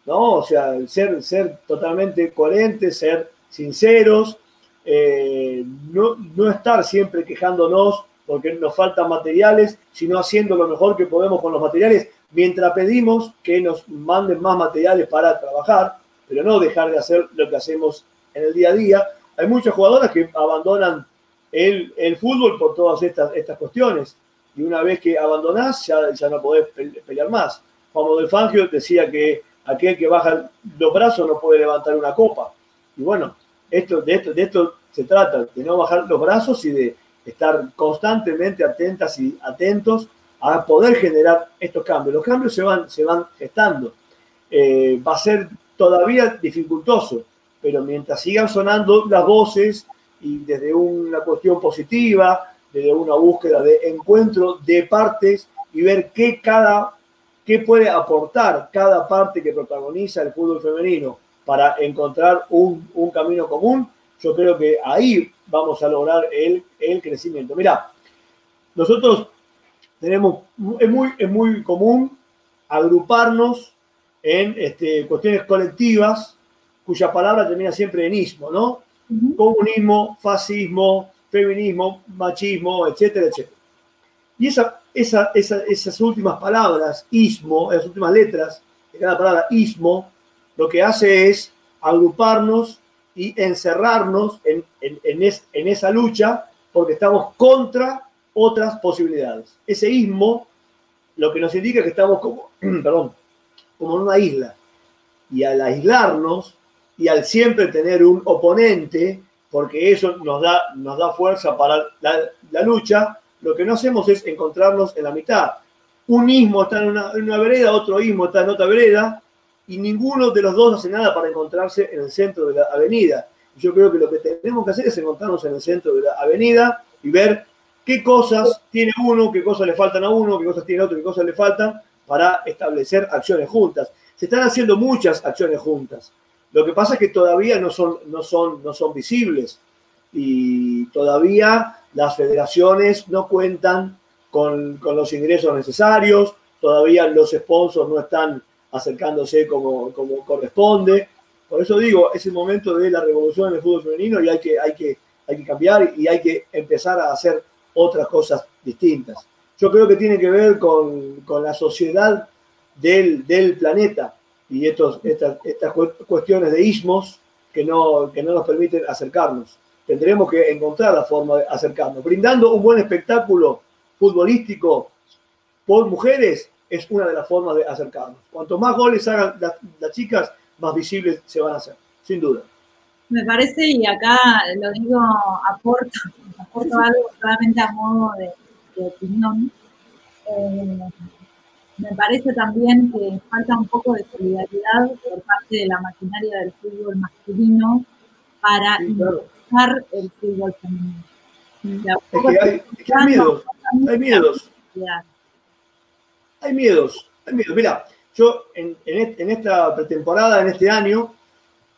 S2: ¿no? O sea, ser, ser totalmente coherentes, ser sinceros, eh, no, estar siempre quejándonos porque nos faltan materiales, sino haciendo lo mejor que podemos con los materiales, mientras pedimos que nos manden más materiales para trabajar, pero no dejar de hacer lo que hacemos en el día a día. Hay muchas jugadoras que abandonan el, fútbol por todas estas, cuestiones, y una vez que abandonás ya, no podés pelear más. Juan del Fangio decía que aquel que baja los brazos no puede levantar una copa. Y bueno, esto, de, esto, de esto se trata, de no bajar los brazos y de estar constantemente atentas y atentos a poder generar estos cambios. Los cambios se van, se van gestando. Eh, va a ser todavía dificultoso, pero mientras sigan sonando las voces y desde una cuestión positiva, desde una búsqueda de encuentro de partes y ver qué cada qué puede aportar cada parte que protagoniza el fútbol femenino para encontrar un, camino común, yo creo que ahí vamos a lograr el, el crecimiento. Mira, nosotros tenemos, es muy, es muy común agruparnos en este, cuestiones colectivas cuya palabra termina siempre en ismo, ¿no? Comunismo, fascismo, feminismo, machismo, etcétera, etcétera. Y esa, esa, esas últimas palabras, ismo, esas últimas letras de cada palabra, ismo, lo que hace es agruparnos y encerrarnos en, en, esa lucha porque estamos contra otras posibilidades. Ese ismo lo que nos indica que estamos como, perdón, como en una isla. Y al aislarnos y al siempre tener un oponente, porque eso nos da, nos da fuerza para la, lucha, lo que no hacemos es encontrarnos en la mitad. Un ismo está en una, en una vereda, otro ismo está en otra vereda, y ninguno de los dos hace nada para encontrarse en el centro de la avenida. Yo creo que lo que tenemos que hacer es encontrarnos en el centro de la avenida y ver qué cosas tiene uno, qué cosas le faltan a uno, qué cosas tiene otro, qué cosas le faltan para establecer acciones juntas. Se están haciendo muchas acciones juntas. Lo que pasa es que todavía no son, no son, visibles y todavía las federaciones no cuentan con, los ingresos necesarios, todavía los sponsors no están acercándose como, corresponde. Por eso digo, es el momento de la revolución en el fútbol femenino y hay que, cambiar y hay que empezar a hacer otras cosas distintas. Yo creo que tiene que ver con, la sociedad del, planeta y estos, estas, estas cuestiones de ismos que no, que no nos permiten acercarnos. Tendremos que encontrar la forma de acercarnos. Brindando un buen espectáculo futbolístico por mujeres es una de las formas de acercarnos. Cuanto más goles hagan las, chicas, más visibles se van a hacer, sin duda.
S1: Me parece, y acá lo digo, aporto, aporto algo solamente a modo de, opinión. Eh, me parece también que falta un poco de solidaridad por parte de la maquinaria del fútbol masculino para impulsar el fútbol femenino.
S2: es que hay, hay miedos, hay miedos hay miedos, hay miedos. Mira, yo en, esta pretemporada, en este año,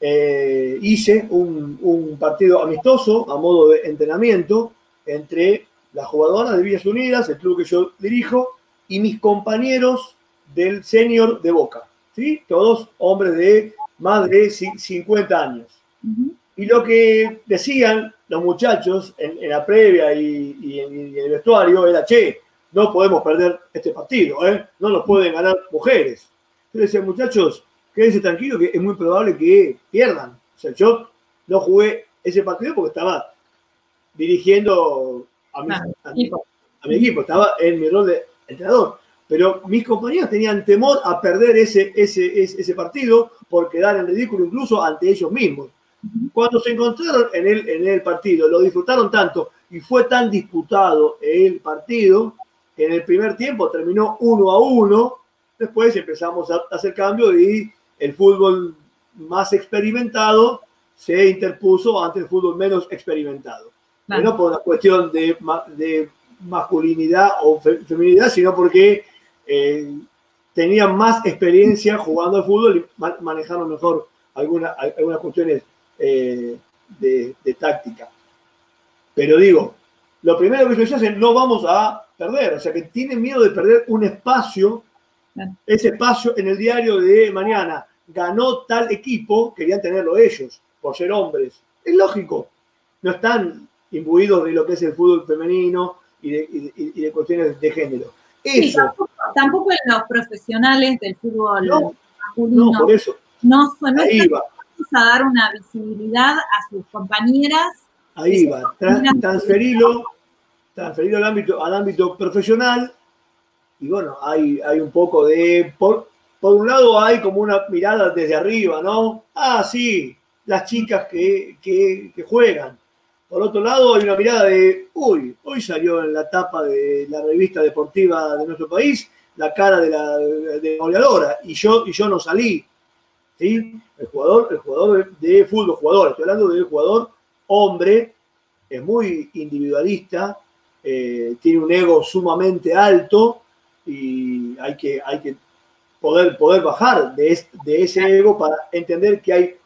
S2: eh, hice un, partido amistoso a modo de entrenamiento entre las jugadoras de Villas Unidas, el club que yo dirijo, y mis compañeros del senior de Boca. ¿sí? Todos hombres de más de 50 años. Y lo que decían los muchachos en, en la previa y, y, en, el vestuario era, che, no podemos perder este partido, ¿eh? no nos pueden ganar mujeres. Yo decía, muchachos, quédense tranquilos que es muy probable que pierdan. O sea, yo no jugué ese partido porque estaba dirigiendo a mi, equipo, estaba en mi rol de entrenador. Pero mis compañeros tenían temor a perder ese, ese, ese, partido por quedar en ridículo incluso ante ellos mismos. Cuando se encontraron en el, en el partido, lo disfrutaron tanto y fue tan disputado el partido en el primer tiempo terminó uno a uno, después empezamos a hacer cambio y el fútbol más experimentado se interpuso ante el fútbol menos experimentado. No por una cuestión de, de masculinidad o feminidad, sino porque eh, tenían más experiencia jugando al fútbol y manejaron mejor algunas cuestiones eh, de, de, táctica. Pero digo, lo primero que ellos hacen, no vamos a perder, o sea que tienen miedo de perder un espacio, ese espacio en el diario de mañana. Ganó tal equipo, querían tenerlo ellos, por ser hombres. Es lógico, no están imbuidos de lo que es el fútbol femenino, y de, cuestiones de género.
S1: Eso, tampoco, en los profesionales del fútbol
S2: no, masculino. No, por eso.
S1: No, no Ahí va. a dar una visibilidad a sus compañeras.
S2: Ahí va, transferirlo, transferirlo al ámbito, al ámbito profesional. Y bueno, hay, hay un poco de. Por, por un lado hay como una mirada desde arriba, ¿no? Ah, sí, las chicas que, que, que juegan. Por otro lado, hay una mirada de, uy, hoy salió en la tapa de la revista deportiva de nuestro país la cara de la de goleadora y yo, y yo no salí. ¿sí? El jugador, el jugador de fútbol, jugador, estoy hablando del jugador hombre, es muy individualista, eh, tiene un ego sumamente alto y hay que, hay que poder, poder bajar de, de ese ego para entender que hay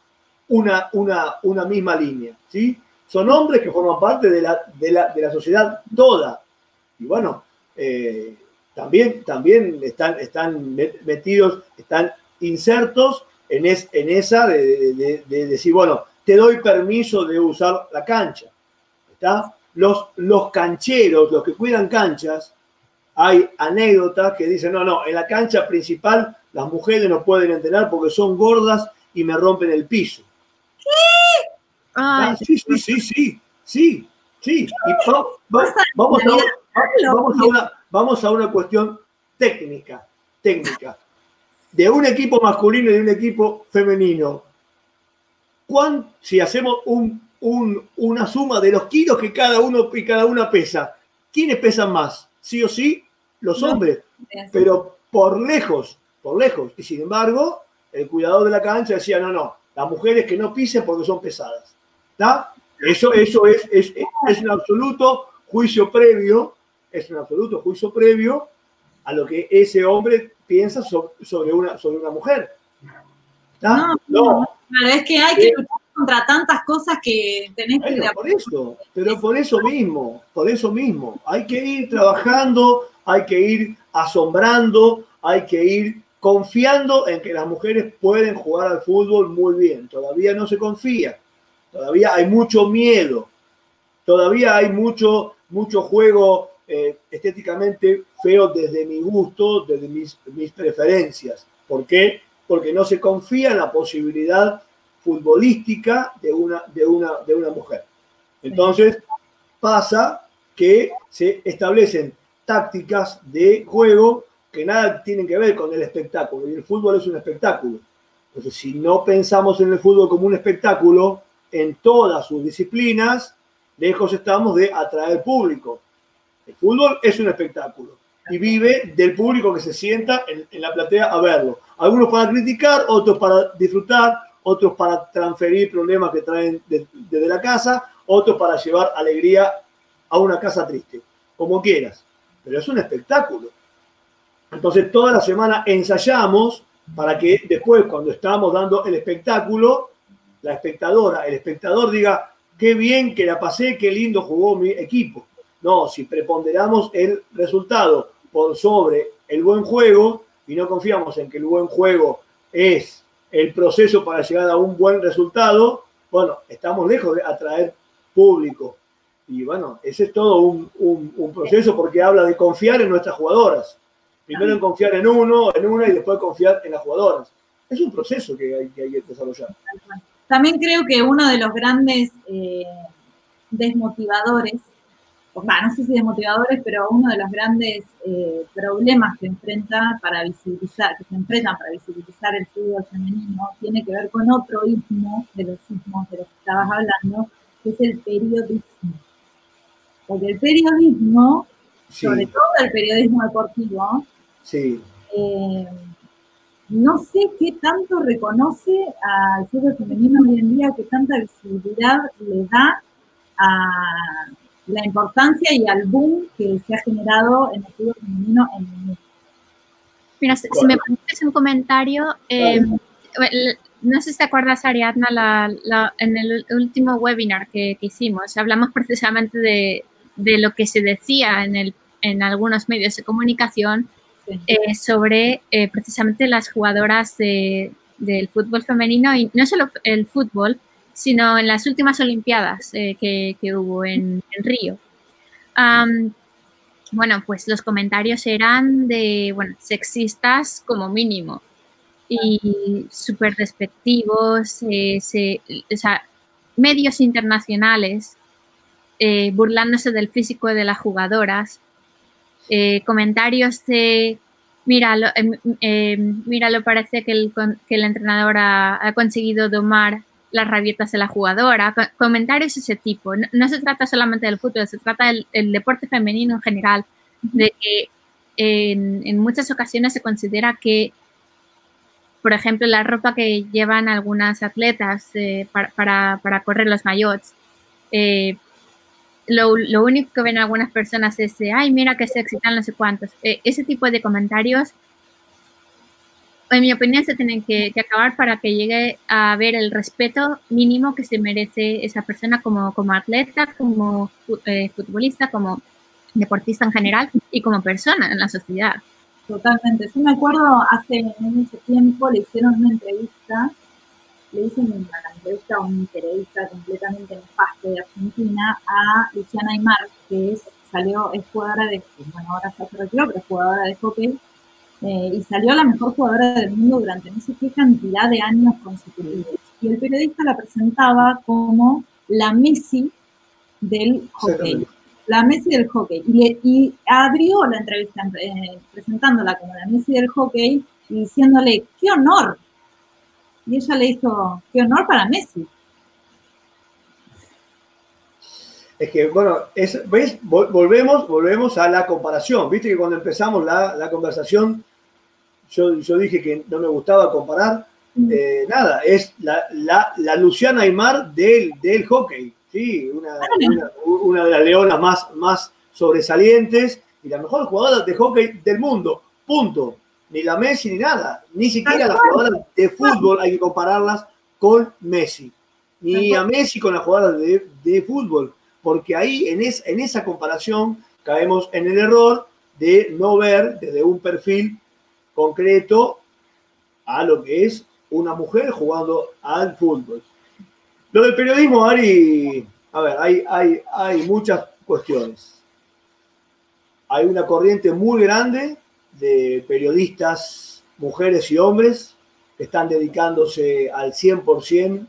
S2: una, una, una misma línea. ¿sí? Son hombres que forman parte de la, de la, sociedad toda. Y bueno, eh, también, también están, están metidos, están insertos en, en esa de, decir, bueno, te doy permiso de usar la cancha. ¿Está? Los, los cancheros, los que cuidan canchas, hay anécdotas que dicen, no, no, en la cancha principal las mujeres no pueden entrenar porque son gordas y me rompen el piso. Ah, sí, sí, sí, sí, sí, sí. vamos, a, una, vamos a una cuestión técnica, técnica. De un equipo masculino y de un equipo femenino. si hacemos una suma de los kilos que cada uno y cada una pesa, ¿quiénes pesan más? Sí o sí, los hombres, pero por lejos, por lejos. Y sin embargo, el cuidador de la cancha decía, no, no, las mujeres que no pisen porque son pesadas. Eso, eso es, es, es, un absoluto juicio previo, es un absoluto juicio previo a lo que ese hombre piensa sobre, una, sobre una mujer.
S1: No, no, es que hay que luchar contra tantas cosas que tenés que...
S2: Pero por eso, pero por eso mismo, por eso mismo, hay que ir trabajando, hay que ir asombrando, hay que ir confiando en que las mujeres pueden jugar al fútbol muy bien. Todavía no se confía. Todavía hay mucho miedo, todavía hay mucho, mucho juego eh, estéticamente feo desde mi gusto, desde mis, mis preferencias. ¿Por qué? Porque no se confía en la posibilidad futbolística de una, de una, de una mujer. Entonces pasa que se establecen tácticas de juego que nada tienen que ver con el espectáculo. Y el fútbol es un espectáculo. Entonces, si no pensamos en el fútbol como un espectáculo, en todas sus disciplinas, lejos estamos de atraer público. El fútbol es un espectáculo y vive del público que se sienta en, la platea a verlo. Algunos para criticar, otros para disfrutar, otros para transferir problemas que traen desde la casa, otros para llevar alegría a una casa triste, como quieras. Pero es un espectáculo. Entonces toda la semana ensayamos para que después, cuando estamos dando el espectáculo, la espectadora, el espectador diga, qué bien que la pasé, qué lindo jugó mi equipo. No, si preponderamos el resultado por sobre el buen juego y no confiamos en que el buen juego es el proceso para llegar a un buen resultado, bueno, estamos lejos de atraer público. Y bueno, ese es todo un, proceso porque habla de confiar en nuestras jugadoras. Primero en confiar en uno, en una y después confiar en las jugadoras. Es un proceso que hay que desarrollar.
S1: También creo que uno de los grandes eh, desmotivadores, o no sé si desmotivadores, pero uno de los grandes eh, problemas que enfrenta para visibilizar, que se enfrentan para visibilizar el fútbol femenino, tiene que ver con otro ismo de los ismos de los que estabas hablando, que es el periodismo. Porque el periodismo, sobre todo el periodismo deportivo,
S2: sí.
S1: Eh, no sé qué tanto reconoce al fútbol femenino hoy en día, qué tanta visibilidad le da a la importancia y al boom que se ha generado en el fútbol femenino en el mundo.
S3: Mira, si, me permites un comentario, eh, no sé si te acuerdas, Ariadna, en el último webinar que, hicimos, hablamos precisamente de, lo que se decía en, el, en algunos medios de comunicación eh, sobre eh, precisamente las jugadoras del fútbol femenino y no solo el fútbol, sino en las últimas Olimpiadas eh, que, hubo en, Río. bueno, pues los comentarios eran de, bueno, sexistas como mínimo y súper despectivos, eh, o sea, medios internacionales burlándose del físico de las jugadoras, eh, comentarios de, mira, lo, parece que el, que el entrenador ha, conseguido domar las rabietas de la jugadora, comentarios de ese tipo. No, se trata solamente del fútbol, se trata del, deporte femenino en general, de que en, muchas ocasiones se considera que, por ejemplo, la ropa que llevan algunas atletas eh, para, para, correr los mayots, eh, lo, lo, único que ven algunas personas es, ay, mira que se excitan no sé cuántos. Eh, ese tipo de comentarios en mi opinión, se tienen que, acabar para que llegue a haber el respeto mínimo que se merece esa persona como, como atleta, como eh, futbolista, como deportista en general y como persona en la sociedad.
S1: Totalmente. Yo me acuerdo hace mucho tiempo le hicieron una entrevista, le hicieron una entrevista a un periodista completamente nefasto de Argentina a Luciana Aymar, que es, salió, es jugadora de, bueno, ahora se retiró, pero es jugadora de hockey eh, y salió la mejor jugadora del mundo durante no sé qué cantidad de años consecutivos. Y el periodista la presentaba como la Messi del hockey. La Messi del hockey. Y, abrió la entrevista eh, presentándola como la Messi del hockey y diciéndole, ¡qué honor! Y ella le dijo, ¡qué honor para Messi!
S2: Es que, bueno, ¿ves? Volvemos, volvemos a la comparación. Viste que cuando empezamos la, la conversación yo, dije que no me gustaba comparar. Mm. Eh, nada, es la, la, Luciana Aymar del, del hockey, ¿sí? Una, una, de las leonas más, más sobresalientes y la mejor jugadora de hockey del mundo, punto. Ni la Messi ni nada, ni siquiera las jugadoras de fútbol hay que compararlas con Messi, ni a Messi con las jugadoras de, de fútbol, porque ahí en, es, en esa comparación caemos en el error de no ver desde un perfil concreto a lo que es una mujer jugando al fútbol. Lo del periodismo, Ari, a ver, hay, hay, hay muchas cuestiones. Hay una corriente muy grande de periodistas, mujeres y hombres, que están dedicándose al 100%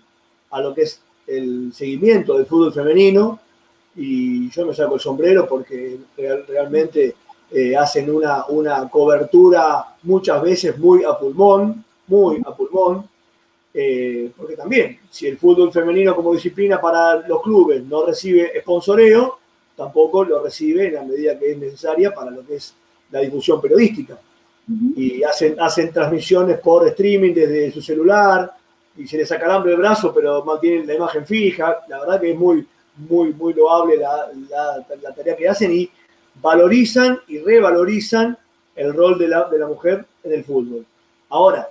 S2: a lo que es el seguimiento del fútbol femenino. Y yo me saco el sombrero porque realmente eh, hacen una, una cobertura muchas veces muy a pulmón, muy a pulmón, eh, porque también, si el fútbol femenino como disciplina para los clubes no recibe sponsoreo, tampoco lo recibe en la medida que es necesaria para lo que es la difusión periodística. Y hacen, hacen transmisiones por streaming desde su celular y se les saca hambre el brazo, pero mantienen la imagen fija. La verdad que es muy, muy, muy loable la, la, la tarea que hacen y valorizan y revalorizan el rol de la, de la mujer en el fútbol. Ahora,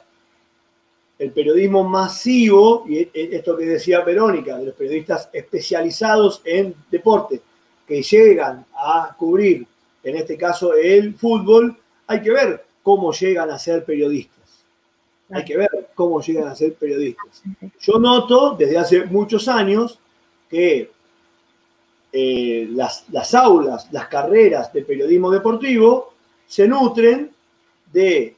S2: el periodismo masivo, y e, e, esto que decía Verónica, de los periodistas especializados en deporte, que llegan a cubrir, en este caso, el fútbol, hay que ver cómo llegan a ser periodistas. Hay que ver cómo llegan a ser periodistas. Yo noto desde hace muchos años que eh, las, las aulas, las carreras de periodismo deportivo se nutren de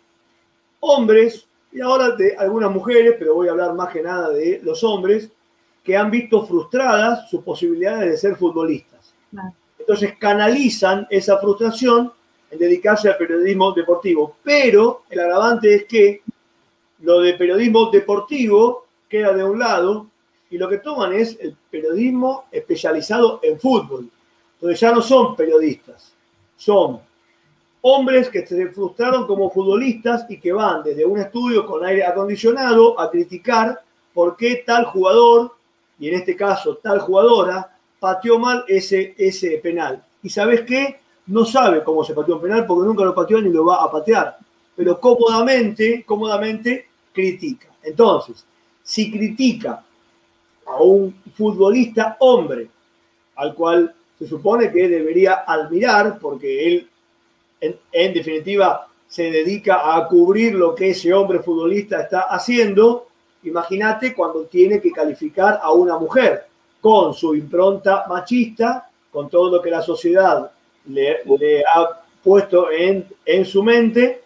S2: hombres y ahora de algunas mujeres, pero voy a hablar más que nada de los hombres, que han visto frustradas sus posibilidades de ser futbolistas. Entonces canalizan esa frustración en dedicarse al periodismo deportivo. Pero el agravante es que lo de periodismo deportivo queda de un lado y lo que toman es el periodismo especializado en fútbol. Entonces ya no son periodistas, son hombres que se frustraron como futbolistas y que van desde un estudio con aire acondicionado a criticar por qué tal jugador, y en este caso tal jugadora, pateó mal ese, ese penal. Y sabes qué? No sabe cómo se pateó un penal porque nunca lo pateó ni lo va a patear. Pero cómodamente, cómodamente critica. Entonces, si critica a un futbolista hombre, al cual se supone que debería admirar porque él, en, definitiva, se dedica a cubrir lo que ese hombre futbolista está haciendo. Imagínate cuando tiene que calificar a una mujer con su impronta machista, con todo lo que la sociedad le, ha puesto en, en, su mente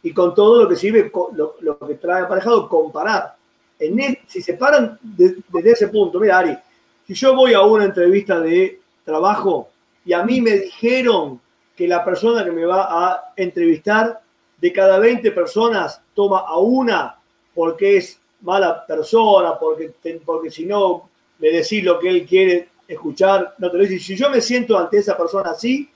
S2: y con todo lo que sirve, lo, lo que trae aparejado, comparar. En si se paran desde ese punto, mira Ari, si yo voy a una entrevista de trabajo y a mí me dijeron que la persona que me va a entrevistar, de cada 20 personas, toma a una porque es mala persona, porque, porque si no le decís lo que él quiere escuchar, no te lo dice. Si yo me siento ante esa persona así,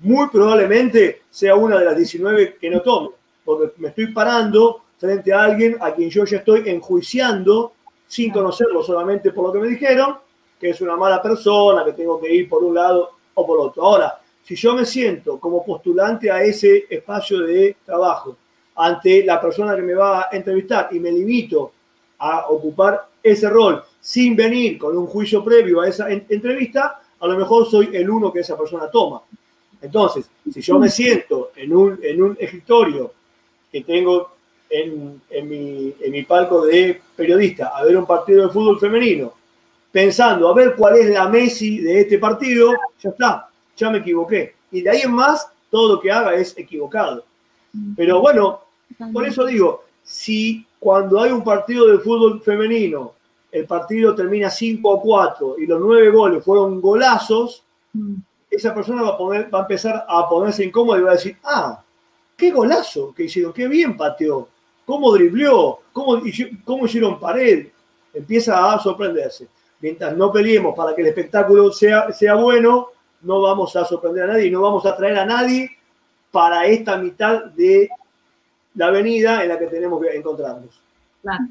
S2: muy probablemente sea una de las 19 que no tome, porque me estoy parando frente a alguien a quien yo ya estoy enjuiciando sin conocerlo solamente por lo que me dijeron, que es una mala persona, que tengo que ir por un lado o por otro. Ahora, si yo me siento como postulante a ese espacio de trabajo ante la persona que me va a entrevistar y me limito a ocupar ese rol sin venir con un juicio previo a esa entrevista, a lo mejor soy el uno que esa persona toma. Entonces, si yo me siento en un, en un escritorio que tengo en, mi, en mi palco de periodista a ver un partido de fútbol femenino, pensando a ver cuál es la Messi de este partido, ya está, ya me equivoqué. Y de ahí en más, todo lo que haga es equivocado. Pero bueno, por eso digo, si cuando hay un partido de fútbol femenino, el partido termina 5 a 4 y los nueve goles fueron golazos, esa persona va a, poner, va a empezar a ponerse incómoda y va a decir, ah, qué golazo que hicieron, qué bien pateó cómo dribleó, cómo, cómo hicieron pared, empieza a sorprenderse. Mientras no peleemos para que el espectáculo sea, sea bueno, no vamos a sorprender a nadie, no vamos a traer a nadie para esta mitad de la avenida en la que tenemos que encontrarnos.
S3: Claro.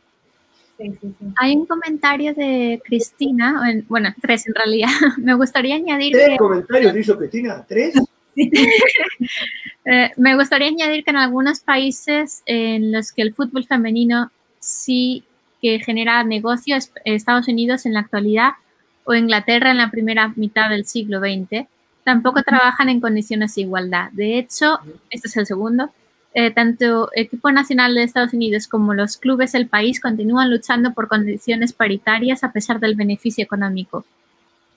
S3: Hay un comentario de Cristina, bueno, tres en realidad. Me gustaría añadir.
S2: ¿Tres comentarios hizo Cristina? ¿Tres?
S3: Eh, me gustaría añadir que en algunos países en los que el fútbol femenino sí que genera negocios, Estados Unidos en la actualidad o Inglaterra en la primera mitad del siglo XX, tampoco trabajan en condiciones de igualdad. De hecho, este es el segundo, eh, tanto equipo nacional de Estados Unidos como los clubes del país continúan luchando por condiciones paritarias a pesar del beneficio económico.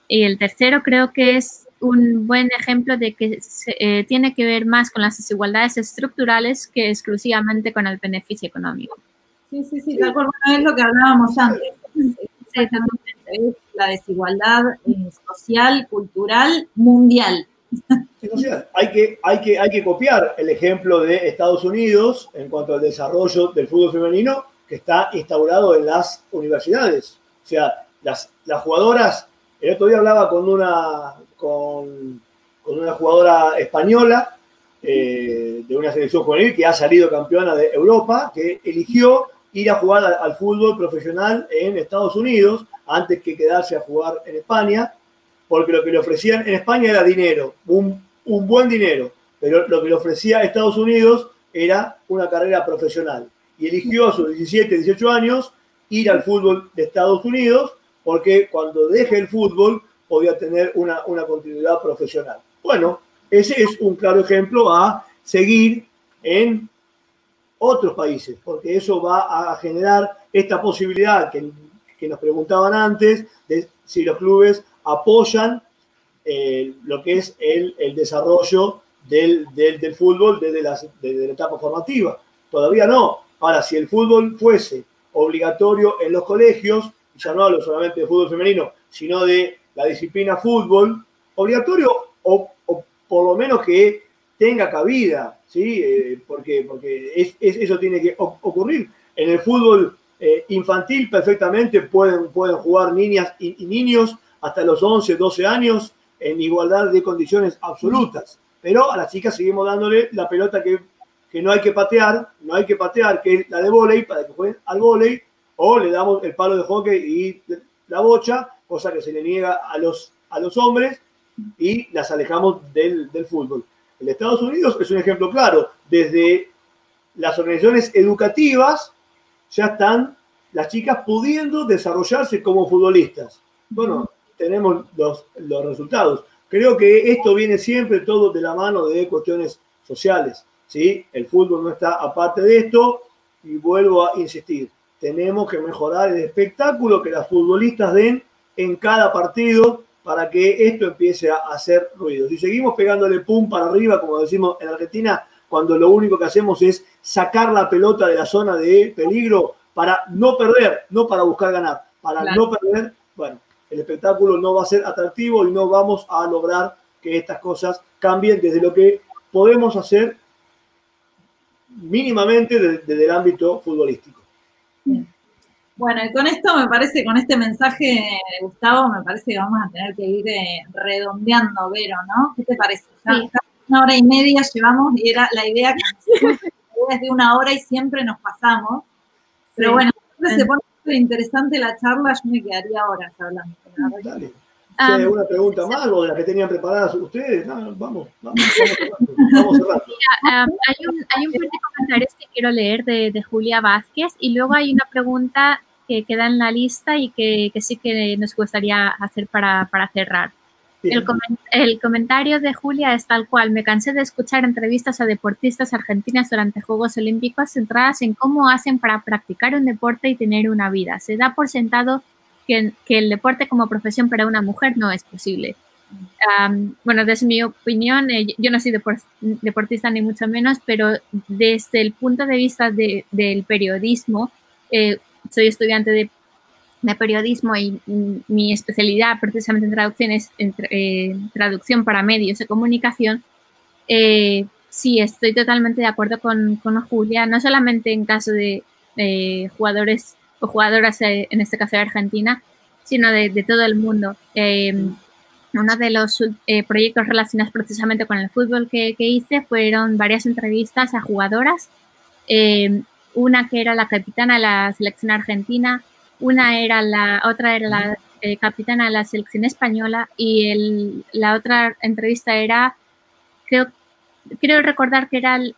S3: Y el tercero creo que es un buen ejemplo de que eh, tiene que ver más con las desigualdades estructurales que exclusivamente con el beneficio económico.
S1: Sí, sí, sí, de acuerdo, es lo que hablábamos antes. Es la desigualdad eh, social, cultural, mundial.
S2: Hay, que, copiar el ejemplo de Estados Unidos en cuanto al desarrollo del fútbol femenino que está instaurado en las universidades. O sea, las, las jugadoras, el otro día hablaba con una, con, una jugadora española eh, de una selección juvenil que ha salido campeona de Europa, que eligió ir a jugar al, fútbol profesional en Estados Unidos antes que quedarse a jugar en España, porque lo que le ofrecían en España era dinero, un, buen dinero, pero lo que le ofrecía a Estados Unidos era una carrera profesional. Y eligió a sus 17, 18 años ir al fútbol de Estados Unidos, porque cuando deje el fútbol podía tener una, continuidad profesional. Bueno, ese es un claro ejemplo a seguir en otros países, porque eso va a generar esta posibilidad que nos preguntaban antes de si los clubes apoyan eh, lo que es el, el desarrollo del, del, del, fútbol desde, las, desde la etapa formativa. Todavía no. Ahora, si el fútbol fuese obligatorio en los colegios, ya no hablo solamente de fútbol femenino, sino de la disciplina fútbol obligatorio o, por lo menos que tenga cabida, ¿sí? Eh, porque porque es, eso tiene que ocurrir. En el fútbol eh, infantil perfectamente pueden, pueden jugar niñas y, niños hasta los 11, 12 años en igualdad de condiciones absolutas. Pero a las chicas seguimos dándole la pelota que, que no hay que patear, no hay que patear, que es la de volei, para que jueguen al volei, o le damos el palo de hockey y la bocha, cosa que se le niega a los, a los hombres y las alejamos del, del fútbol. En Estados Unidos es un ejemplo claro. Desde las organizaciones educativas ya están las chicas pudiendo desarrollarse como futbolistas. Bueno, tenemos los, los resultados. Creo que esto viene siempre todo de la mano de cuestiones sociales. ¿sí? El fútbol no está aparte de esto y vuelvo a insistir. Tenemos que mejorar el espectáculo que las futbolistas den en cada partido para que esto empiece a hacer ruido. Si seguimos pegándole pum para arriba, como decimos en Argentina, cuando lo único que hacemos es sacar la pelota de la zona de peligro para no perder, no para buscar ganar, para no perder, bueno, el espectáculo no va a ser atractivo y no vamos a lograr que estas cosas cambien desde lo que podemos hacer mínimamente desde, el ámbito futbolístico.
S1: Bueno, y con esto me parece, con este mensaje, Gustavo, me parece que vamos a tener que ir eh, redondeando, Vero, ¿no? ¿Qué te parece? Una hora y media llevamos y era la idea que es de una hora y siempre nos pasamos. Pero bueno, se pone interesante la charla, yo me quedaría horas hablando.
S2: Dale. Si hay alguna pregunta más o de las que tenían preparadas ustedes, vamos, vamos, vamos, vamos cerrando.
S3: hay, un, hay un par de comentarios que quiero leer de, de, Julia Vázquez y luego hay una pregunta que queda en la lista y que, que sí que nos gustaría hacer para, para cerrar. El, el, comentario de Julia es tal cual. Me cansé de escuchar entrevistas a deportistas argentinas durante Juegos Olímpicos centradas en cómo hacen para practicar un deporte y tener una vida. Se da por sentado que, que el deporte como profesión para una mujer no es posible. bueno, desde mi opinión, eh, yo no soy deportista ni mucho menos, pero desde el punto de vista de, del periodismo, eh, soy estudiante de de periodismo y mi especialidad precisamente en traducción es en, eh, traducción para medios de comunicación, eh, sí, estoy totalmente de acuerdo con, con, Julia, no solamente en caso de jugadores o jugadoras, eh, en este caso de Argentina, sino de, de todo el mundo. uno de los proyectos relacionados precisamente con el fútbol que, que hice fueron varias entrevistas a jugadoras, una que era la capitana de la selección argentina, una era la, otra era la eh, capitana de la selección española y el, la otra entrevista era, creo, creo recordar que era el,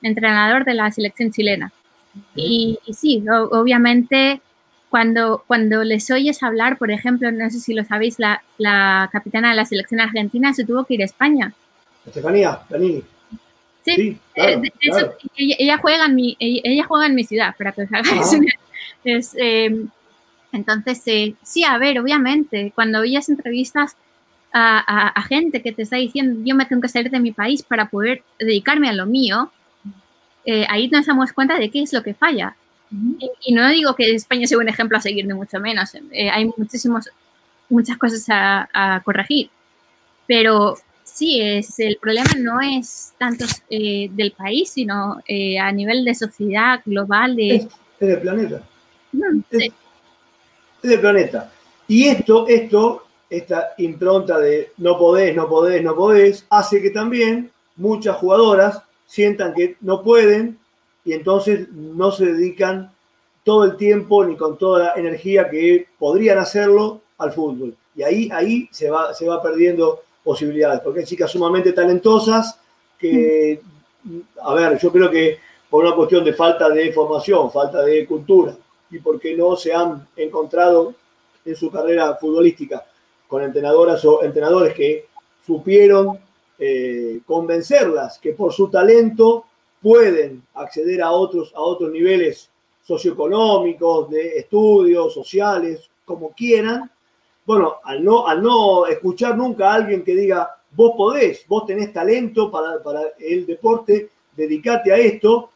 S3: entrenador de la selección chilena. Y, sí, obviamente cuando, cuando les oyes hablar, por ejemplo, no sé si lo sabéis, la, la capitana de la selección argentina se tuvo que ir a España.
S2: Estefanía, Danini.
S3: Sí, eh, ella, juega en mi, ella, juega en mi ciudad, para que os hagáis ah. Es, em, entonces, eh, sí, a ver, obviamente, cuando oyes entrevistas a, gente que te está diciendo, yo me tengo que salir de mi país para poder dedicarme a lo mío, eh, ahí nos damos cuenta de qué es lo que falla. y, no digo que España sea un ejemplo a seguir, ni mucho menos. Eh, hay muchísimos, muchas cosas a, corregir. Pero sí, es, el problema no es tanto del país, sino a nivel de sociedad global. De,
S2: es, del planeta. Es, del planeta. Y esto, esto, esta impronta de no podés, no podés, no podés, hace que también muchas jugadoras sientan que no pueden y entonces no se dedican todo el tiempo ni con toda la energía que podrían hacerlo al fútbol. Y ahí, ahí se, va, se va perdiendo posibilidades, porque hay chicas sumamente talentosas que, a ver, yo creo que por una cuestión de falta de formación, falta de cultura, y por qué no se han encontrado en su carrera futbolística con entrenadoras o entrenadores que supieron eh, convencerlas que por su talento pueden acceder a otros, a otros niveles socioeconómicos, de estudios, sociales, como quieran. Bueno, al no, al no escuchar nunca a alguien que diga, vos podés, vos tenés talento para, para el deporte, dedicate a esto.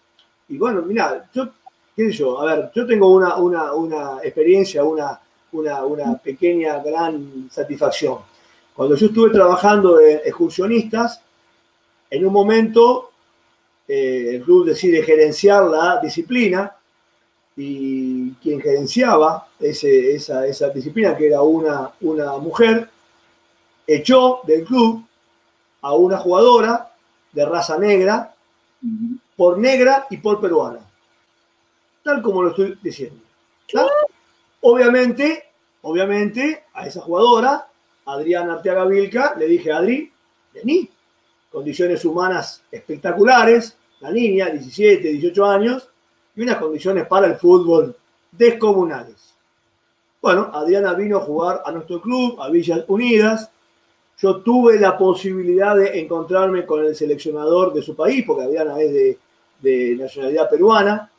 S2: Y bueno, mira, yo qué yo, a ver, yo tengo una, una, experiencia, una, una, pequeña, gran satisfacción. Cuando yo estuve trabajando en excursionistas, en un momento eh, el club decide gerenciar la disciplina y quien gerenciaba esa, esa, disciplina, que era una, una mujer, echó del club a una jugadora de raza negra por negra y por peruana. Tal como lo estoy diciendo. Obviamente, obviamente, a esa jugadora, Adriana Arteaga Vilca, le dije, Adri, vení. Condiciones humanas espectaculares, la niña, 17, 18 años, y unas condiciones para el fútbol descomunales. Bueno, Adriana vino a jugar a nuestro club, a Villas Unidas. Yo tuve la posibilidad de encontrarme con el seleccionador de su país, porque Adriana es de, de nacionalidad peruana.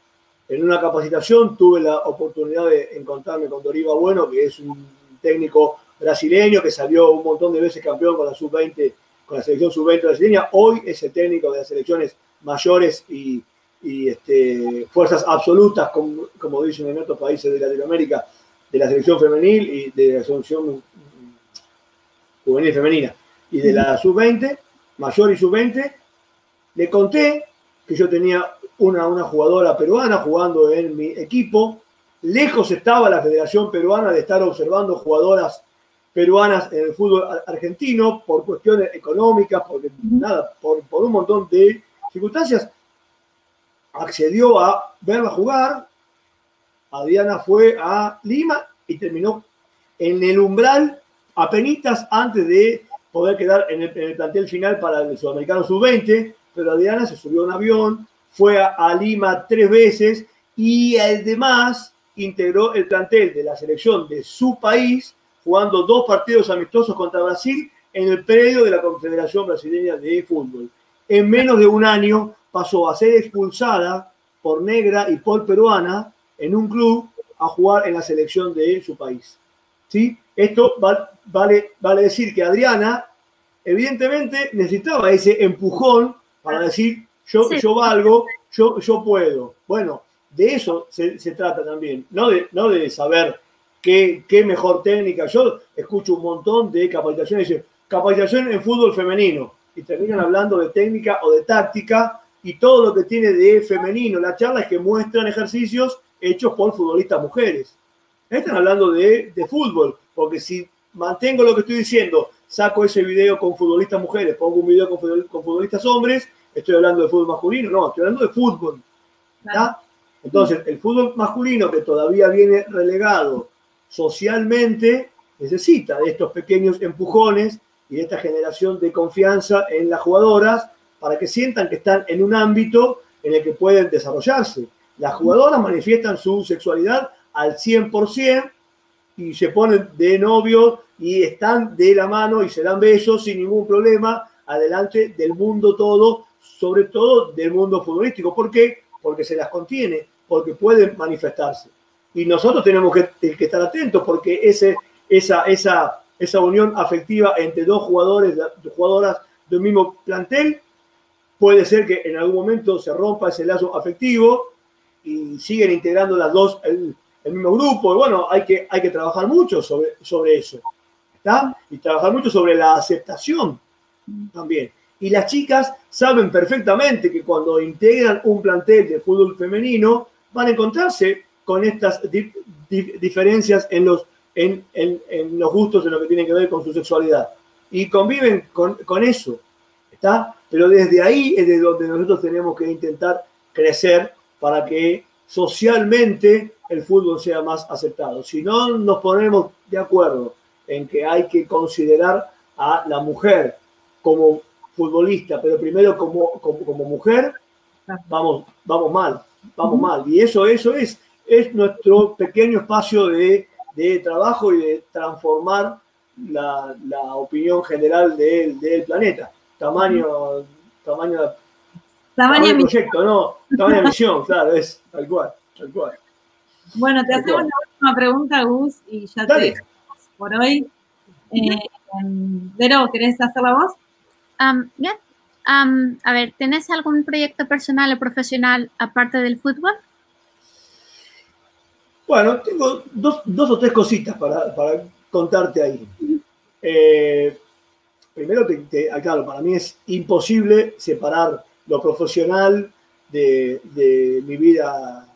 S2: En una capacitación tuve la oportunidad de encontrarme con Doriva Bueno, que es un técnico brasileño que salió un montón de veces campeón con la sub-20, con la selección sub-20 brasileña. Hoy es el técnico de las selecciones mayores y, este, fuerzas absolutas, como, como, dicen en otros países de Latinoamérica, de la selección femenil y de la selección juvenil femenina y de la sub-20, mayor y sub-20. Le conté que yo tenía una, una jugadora peruana jugando en mi equipo. Lejos estaba la Federación Peruana de estar observando jugadoras peruanas en el fútbol argentino por cuestiones económicas, porque, nada, por, por un montón de circunstancias. Accedió a verla jugar. Adriana fue a Lima y terminó en el umbral apenas antes de poder quedar en el, plantel final para el Sudamericano Sub-20, pero Adriana se subió a un avión, fue a, Lima tres veces y además integró el plantel de la selección de su país, jugando dos partidos amistosos contra Brasil en el predio de la Confederación Brasileña de Fútbol. En menos de un año pasó a ser expulsada por negra y por peruana en un club a jugar en la selección de su país. ¿Sí? Esto vale, vale decir que Adriana, evidentemente, necesitaba ese empujón para decir, yo, yo valgo, yo, yo puedo. Bueno, de eso se, trata también, no de, no de saber qué, qué, mejor técnica. Yo escucho un montón de capacitaciones, capacitación en fútbol femenino, y terminan hablando de técnica o de táctica y todo lo que tiene de femenino. La charla es que muestran ejercicios hechos por futbolistas mujeres. Están hablando de, de fútbol, porque si mantengo lo que estoy diciendo, saco ese video con futbolistas mujeres, pongo un video con, futbolistas hombres, estoy hablando de fútbol masculino, no, estoy hablando de fútbol. Entonces, el fútbol masculino que todavía viene relegado socialmente, necesita de estos pequeños empujones y de esta generación de confianza en las jugadoras para que sientan que están en un ámbito en el que pueden desarrollarse. Las jugadoras manifiestan su sexualidad al 100% y se ponen de novio y están de la mano y se dan besos sin ningún problema adelante del mundo todo, sobre todo del mundo futbolístico. ¿Por qué? Porque se las contiene, porque pueden manifestarse. Y nosotros tenemos que, estar atentos porque esa, unión afectiva entre dos jugadores, jugadoras del mismo plantel, puede ser que en algún momento se rompa ese lazo afectivo y siguen integrando las dos el, el mismo grupo. bueno, hay que, hay que trabajar mucho sobre, sobre eso. ¿Está? Y trabajar mucho sobre la aceptación también. Y las chicas saben perfectamente que cuando integran un plantel de fútbol femenino, van a encontrarse con estas diferencias en los, en, en, los gustos en lo que tiene que ver con su sexualidad. Y conviven con, con eso. ¿Está? Pero desde ahí es de donde nosotros tenemos que intentar crecer para que socialmente el fútbol sea más aceptado. Si no nos ponemos de acuerdo en que hay que considerar a la mujer como futbolista, pero primero como, como, mujer, vamos, vamos mal, vamos mal. Y eso, eso es, es nuestro pequeño espacio de, trabajo y de transformar la, opinión general del, planeta. Tamaño, tamaño, tamaño, de proyecto, no, tamaño de misión, claro, es tal cual, tal cual.
S1: Bueno, te hacemos la última pregunta, Gus, y ya te dejamos por hoy. Eh, Vero, ¿querés hacer la voz?
S3: bien. a ver, ¿tienes algún proyecto personal o profesional aparte del fútbol?
S2: Bueno, tengo dos, dos o tres cositas para, contarte ahí. Eh, primero, te, ah, claro, para mí es imposible separar lo profesional de, de mi vida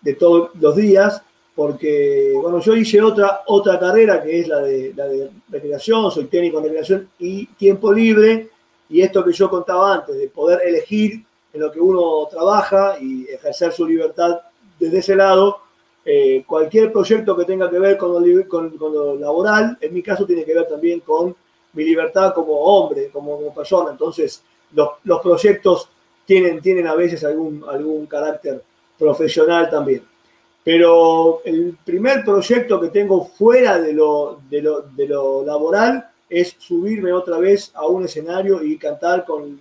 S2: de todos los días, porque, bueno, yo hice otra, otra carrera que es la de, la de recreación, soy técnico en recreación y tiempo libre, y esto que yo contaba antes, de poder elegir en lo que uno trabaja y ejercer su libertad desde ese lado, eh, cualquier proyecto que tenga que ver con lo, laboral, en mi caso tiene que ver también con mi libertad como hombre, como, persona. Entonces, los, proyectos tienen, tienen a veces algún, algún carácter profesional también. Pero el primer proyecto que tengo fuera de lo, de lo, de lo laboral es subirme otra vez a un escenario y cantar con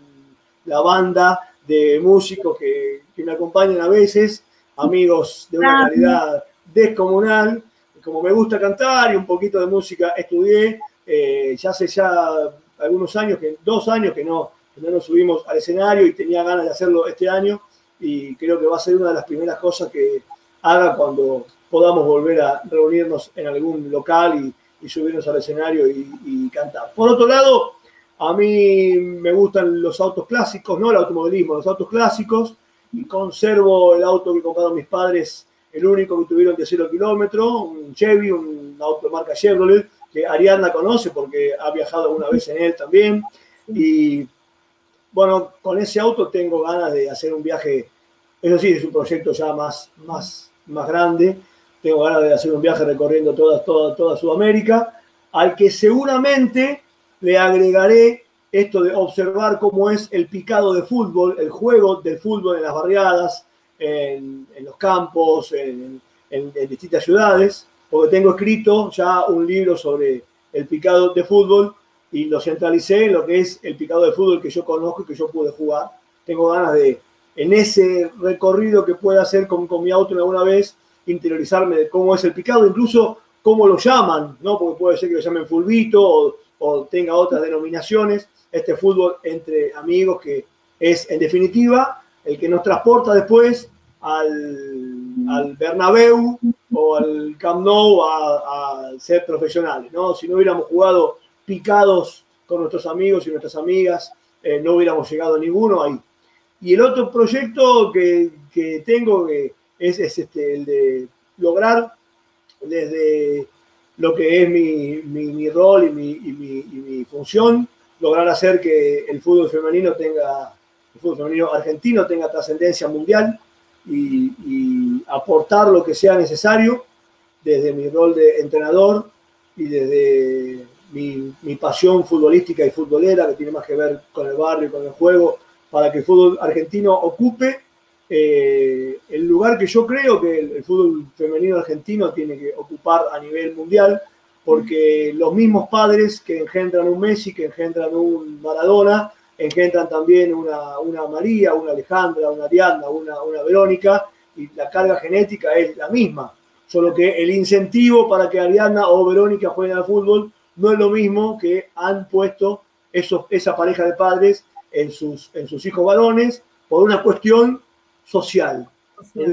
S2: la banda de músicos que, que me acompañan a veces, amigos de una calidad descomunal. como me gusta cantar y un poquito de música estudié, eh, ya hace ya algunos años, que, dos años que no, que no nos subimos al escenario y tenía ganas de hacerlo este año y creo que va a ser una de las primeras cosas que haga cuando podamos volver a reunirnos en algún local y, subirnos al escenario y, cantar. Por otro lado, a mí me gustan los autos clásicos, no el automovilismo, los autos clásicos, y conservo el auto que compraron mis padres, el único que tuvieron de cero kilómetro, un Chevy, un auto marca Chevrolet, que Ariadna conoce porque ha viajado alguna vez en él también. Y bueno, con ese auto tengo ganas de hacer un viaje, eso sí, es un proyecto ya más, más, más grande, tengo ganas de hacer un viaje recorriendo toda, toda, toda Sudamérica, al que seguramente le agregaré esto de observar cómo es el picado de fútbol, el juego del fútbol en las barriadas, en, los campos, en, distintas ciudades, porque tengo escrito ya un libro sobre el picado de fútbol y lo centralicé en lo que es el picado de fútbol que yo conozco y que yo pude jugar. Tengo ganas de, en ese recorrido que pueda hacer con, con mi auto alguna vez, interiorizarme de cómo es el picado, incluso cómo lo llaman, ¿no? Porque puede ser que lo llamen fulbito o, o tenga otras denominaciones. Este fútbol entre amigos que es, en definitiva, el que nos transporta después al, al Bernabéu o al Camp Nou a, ser profesionales, ¿no? Si no hubiéramos jugado picados con nuestros amigos y nuestras amigas, eh, no hubiéramos llegado a ninguno ahí. Y el otro proyecto que, que tengo que es, este, el de lograr desde lo que es mi, mi, rol y mi, y mi, función, lograr hacer que el fútbol femenino tenga, el fútbol femenino argentino tenga trascendencia mundial y, aportar lo que sea necesario desde mi rol de entrenador y desde mi, pasión futbolística y futbolera, que tiene más que ver con el barrio con el juego, para que el fútbol argentino ocupe eh, el lugar que yo creo que el, fútbol femenino argentino tiene que ocupar a nivel mundial, porque los mismos padres que engendran un Messi, que engendran un Maradona, engendran también una, una María, una Alejandra, una Diana, una, una Verónica, y la carga genética es la misma. Solo que el incentivo para que Ariana o Verónica jueguen al fútbol no es lo mismo que han puesto esos, esa pareja de padres en sus, en sus hijos varones por una cuestión social.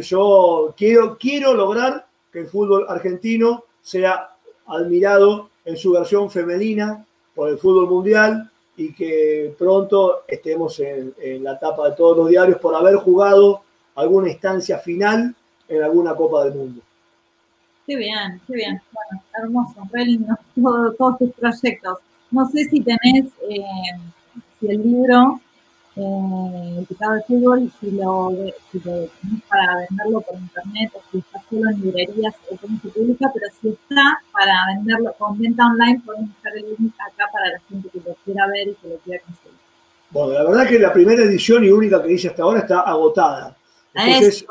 S2: yo quiero, quiero lograr que el fútbol argentino sea admirado en su versión femenina por el fútbol mundial y que pronto estemos en, la tapa de todos los diarios por haber jugado alguna instancia final en alguna Copa del Mundo.
S1: Qué bien, qué bien. Bueno, hermoso, re todos tus proyectos. No sé si tenés, eh, si el libro eh, el picado de fútbol, si lo, si lo para venderlo por internet o si está solo en librerías o cómo se publica, pero si está para venderlo con venta online, podemos dejar el link acá para la gente que lo quiera ver y que lo quiera conseguir.
S2: Bueno, la verdad que la primera edición y única que hice hasta ahora está agotada. Entonces,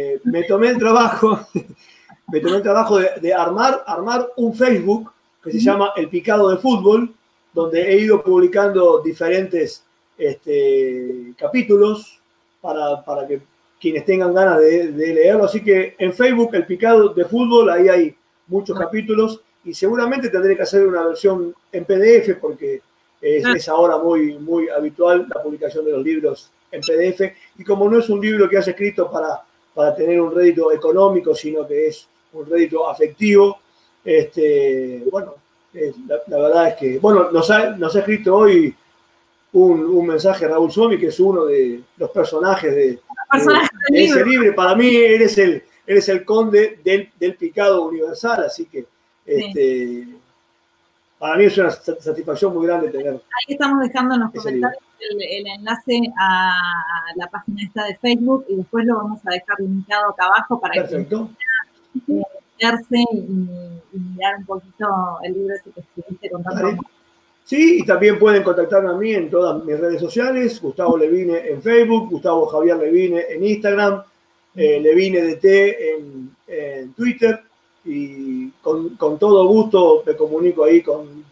S2: eh, me tomé el trabajo, me tomé el trabajo de, de, armar, armar un Facebook que se llama El Picado de Fútbol, donde he ido publicando diferentes este, capítulos para, para, que quienes tengan ganas de, leerlo. Así que en Facebook, El Picado de Fútbol, ahí hay muchos ah. capítulos y seguramente tendré que hacer una versión en PDF porque es, ah. es, ahora muy, muy habitual la publicación de los libros en PDF. Y como no es un libro que has escrito para, para tener un rédito económico, sino que es un rédito afectivo, este, bueno, la, verdad es que, bueno, nos ha, nos ha escrito hoy un, mensaje a Raúl Suomi, que es uno de los personajes de, ese libro. Para mí eres el, eres el conde del, picado universal, así que este, para mí es una satisfacción muy grande tener.
S1: Ahí estamos dejando en los comentarios el, enlace a la página esta de Facebook y después lo vamos a dejar limitado acá abajo para que puedan eh, meterse y, mirar un poquito el libro ese que escribiste con tanto
S2: Sí, y también pueden contactarme a mí en todas mis redes sociales, Gustavo Levine en Facebook, Gustavo Javier Levine en Instagram, eh, Levine DT en, en Twitter, y con, todo gusto me comunico ahí con,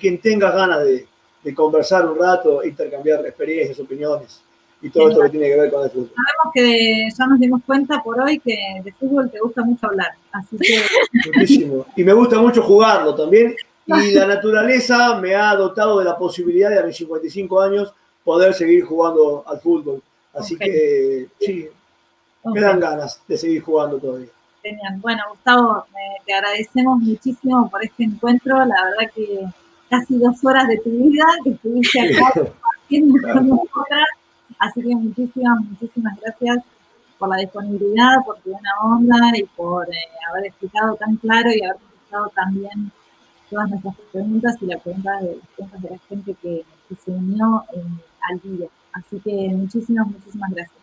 S2: quien tenga ganas de, conversar un rato, intercambiar experiencias, opiniones. y todo esto que tiene que ver con el fútbol.
S1: Sabemos que ya nos dimos cuenta por hoy que de fútbol te gusta mucho hablar, así que...
S2: Muchísimo. Y me gusta mucho jugarlo también. Y la naturaleza me ha dotado de la posibilidad de a mis 55 años poder seguir jugando al fútbol. Así
S1: Okay.
S2: que sí, me dan ganas de seguir jugando todavía.
S1: Genial. Bueno, Gustavo, eh, te agradecemos muchísimo por este encuentro. La verdad que casi dos horas de tu vida que estuviste acá compartiendo con nosotras. Así que muchísimas, muchísimas gracias por la disponibilidad, por tu buena onda y por eh, haber explicado tan claro y haber tan bien todas nuestras preguntas y las preguntas de, de la gente que, que se unió eh, al día. Así que muchísimas, muchísimas gracias.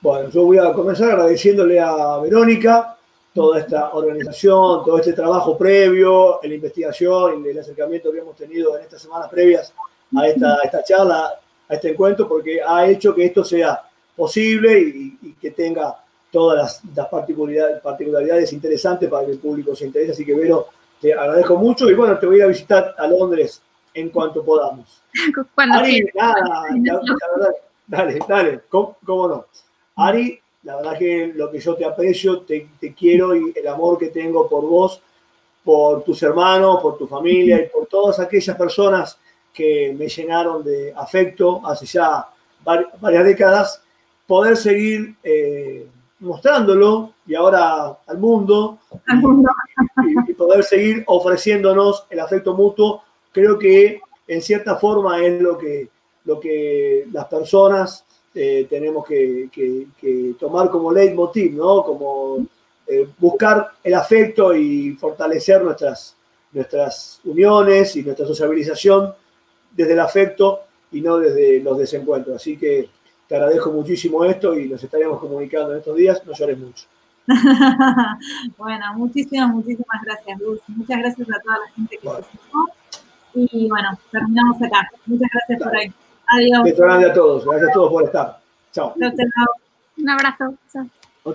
S2: Bueno, yo voy a comenzar agradeciéndole a Verónica toda esta organización, todo este trabajo previo, la investigación y el acercamiento que hemos tenido en estas semanas previas a esta, a esta charla, a este encuentro, porque ha hecho que esto sea posible y, y que tenga todas las, las particularidades, particularidades interesantes para que el público se interese. Así que, Vero, te agradezco mucho y bueno, te voy a ir a visitar a Londres en cuanto podamos.
S3: Cuando
S2: Ari, nada, la, la verdad, dale, dale, ¿cómo, cómo no? Ari, la verdad que lo que yo te aprecio, te, te quiero y el amor que tengo por vos, por tus hermanos, por tu familia y por todas aquellas personas que me llenaron de afecto hace ya vari- varias décadas, poder seguir eh, mostrándolo y ahora al mundo y, y poder seguir ofreciéndonos el afecto mutuo, creo que en cierta forma es lo que, lo que las personas eh, tenemos que, que- que tomar como leitmotiv, ¿no? Como eh, buscar el afecto y fortalecer nuestras, nuestras uniones y nuestra sociabilización desde el afecto y no desde los desencuentros. Así que te agradezco muchísimo esto y nos estaremos comunicando en estos días. No llores mucho.
S1: bueno, muchísimas, muchísimas gracias, Luz. Muchas gracias a toda la gente que
S2: Bueno.
S1: se sumó. Y bueno, terminamos acá. Muchas gracias por ahí. Adiós.
S2: Beso grande a todos. Gracias a todos por estar. Chao.
S1: Chao, chao.
S3: Un abrazo. Chao.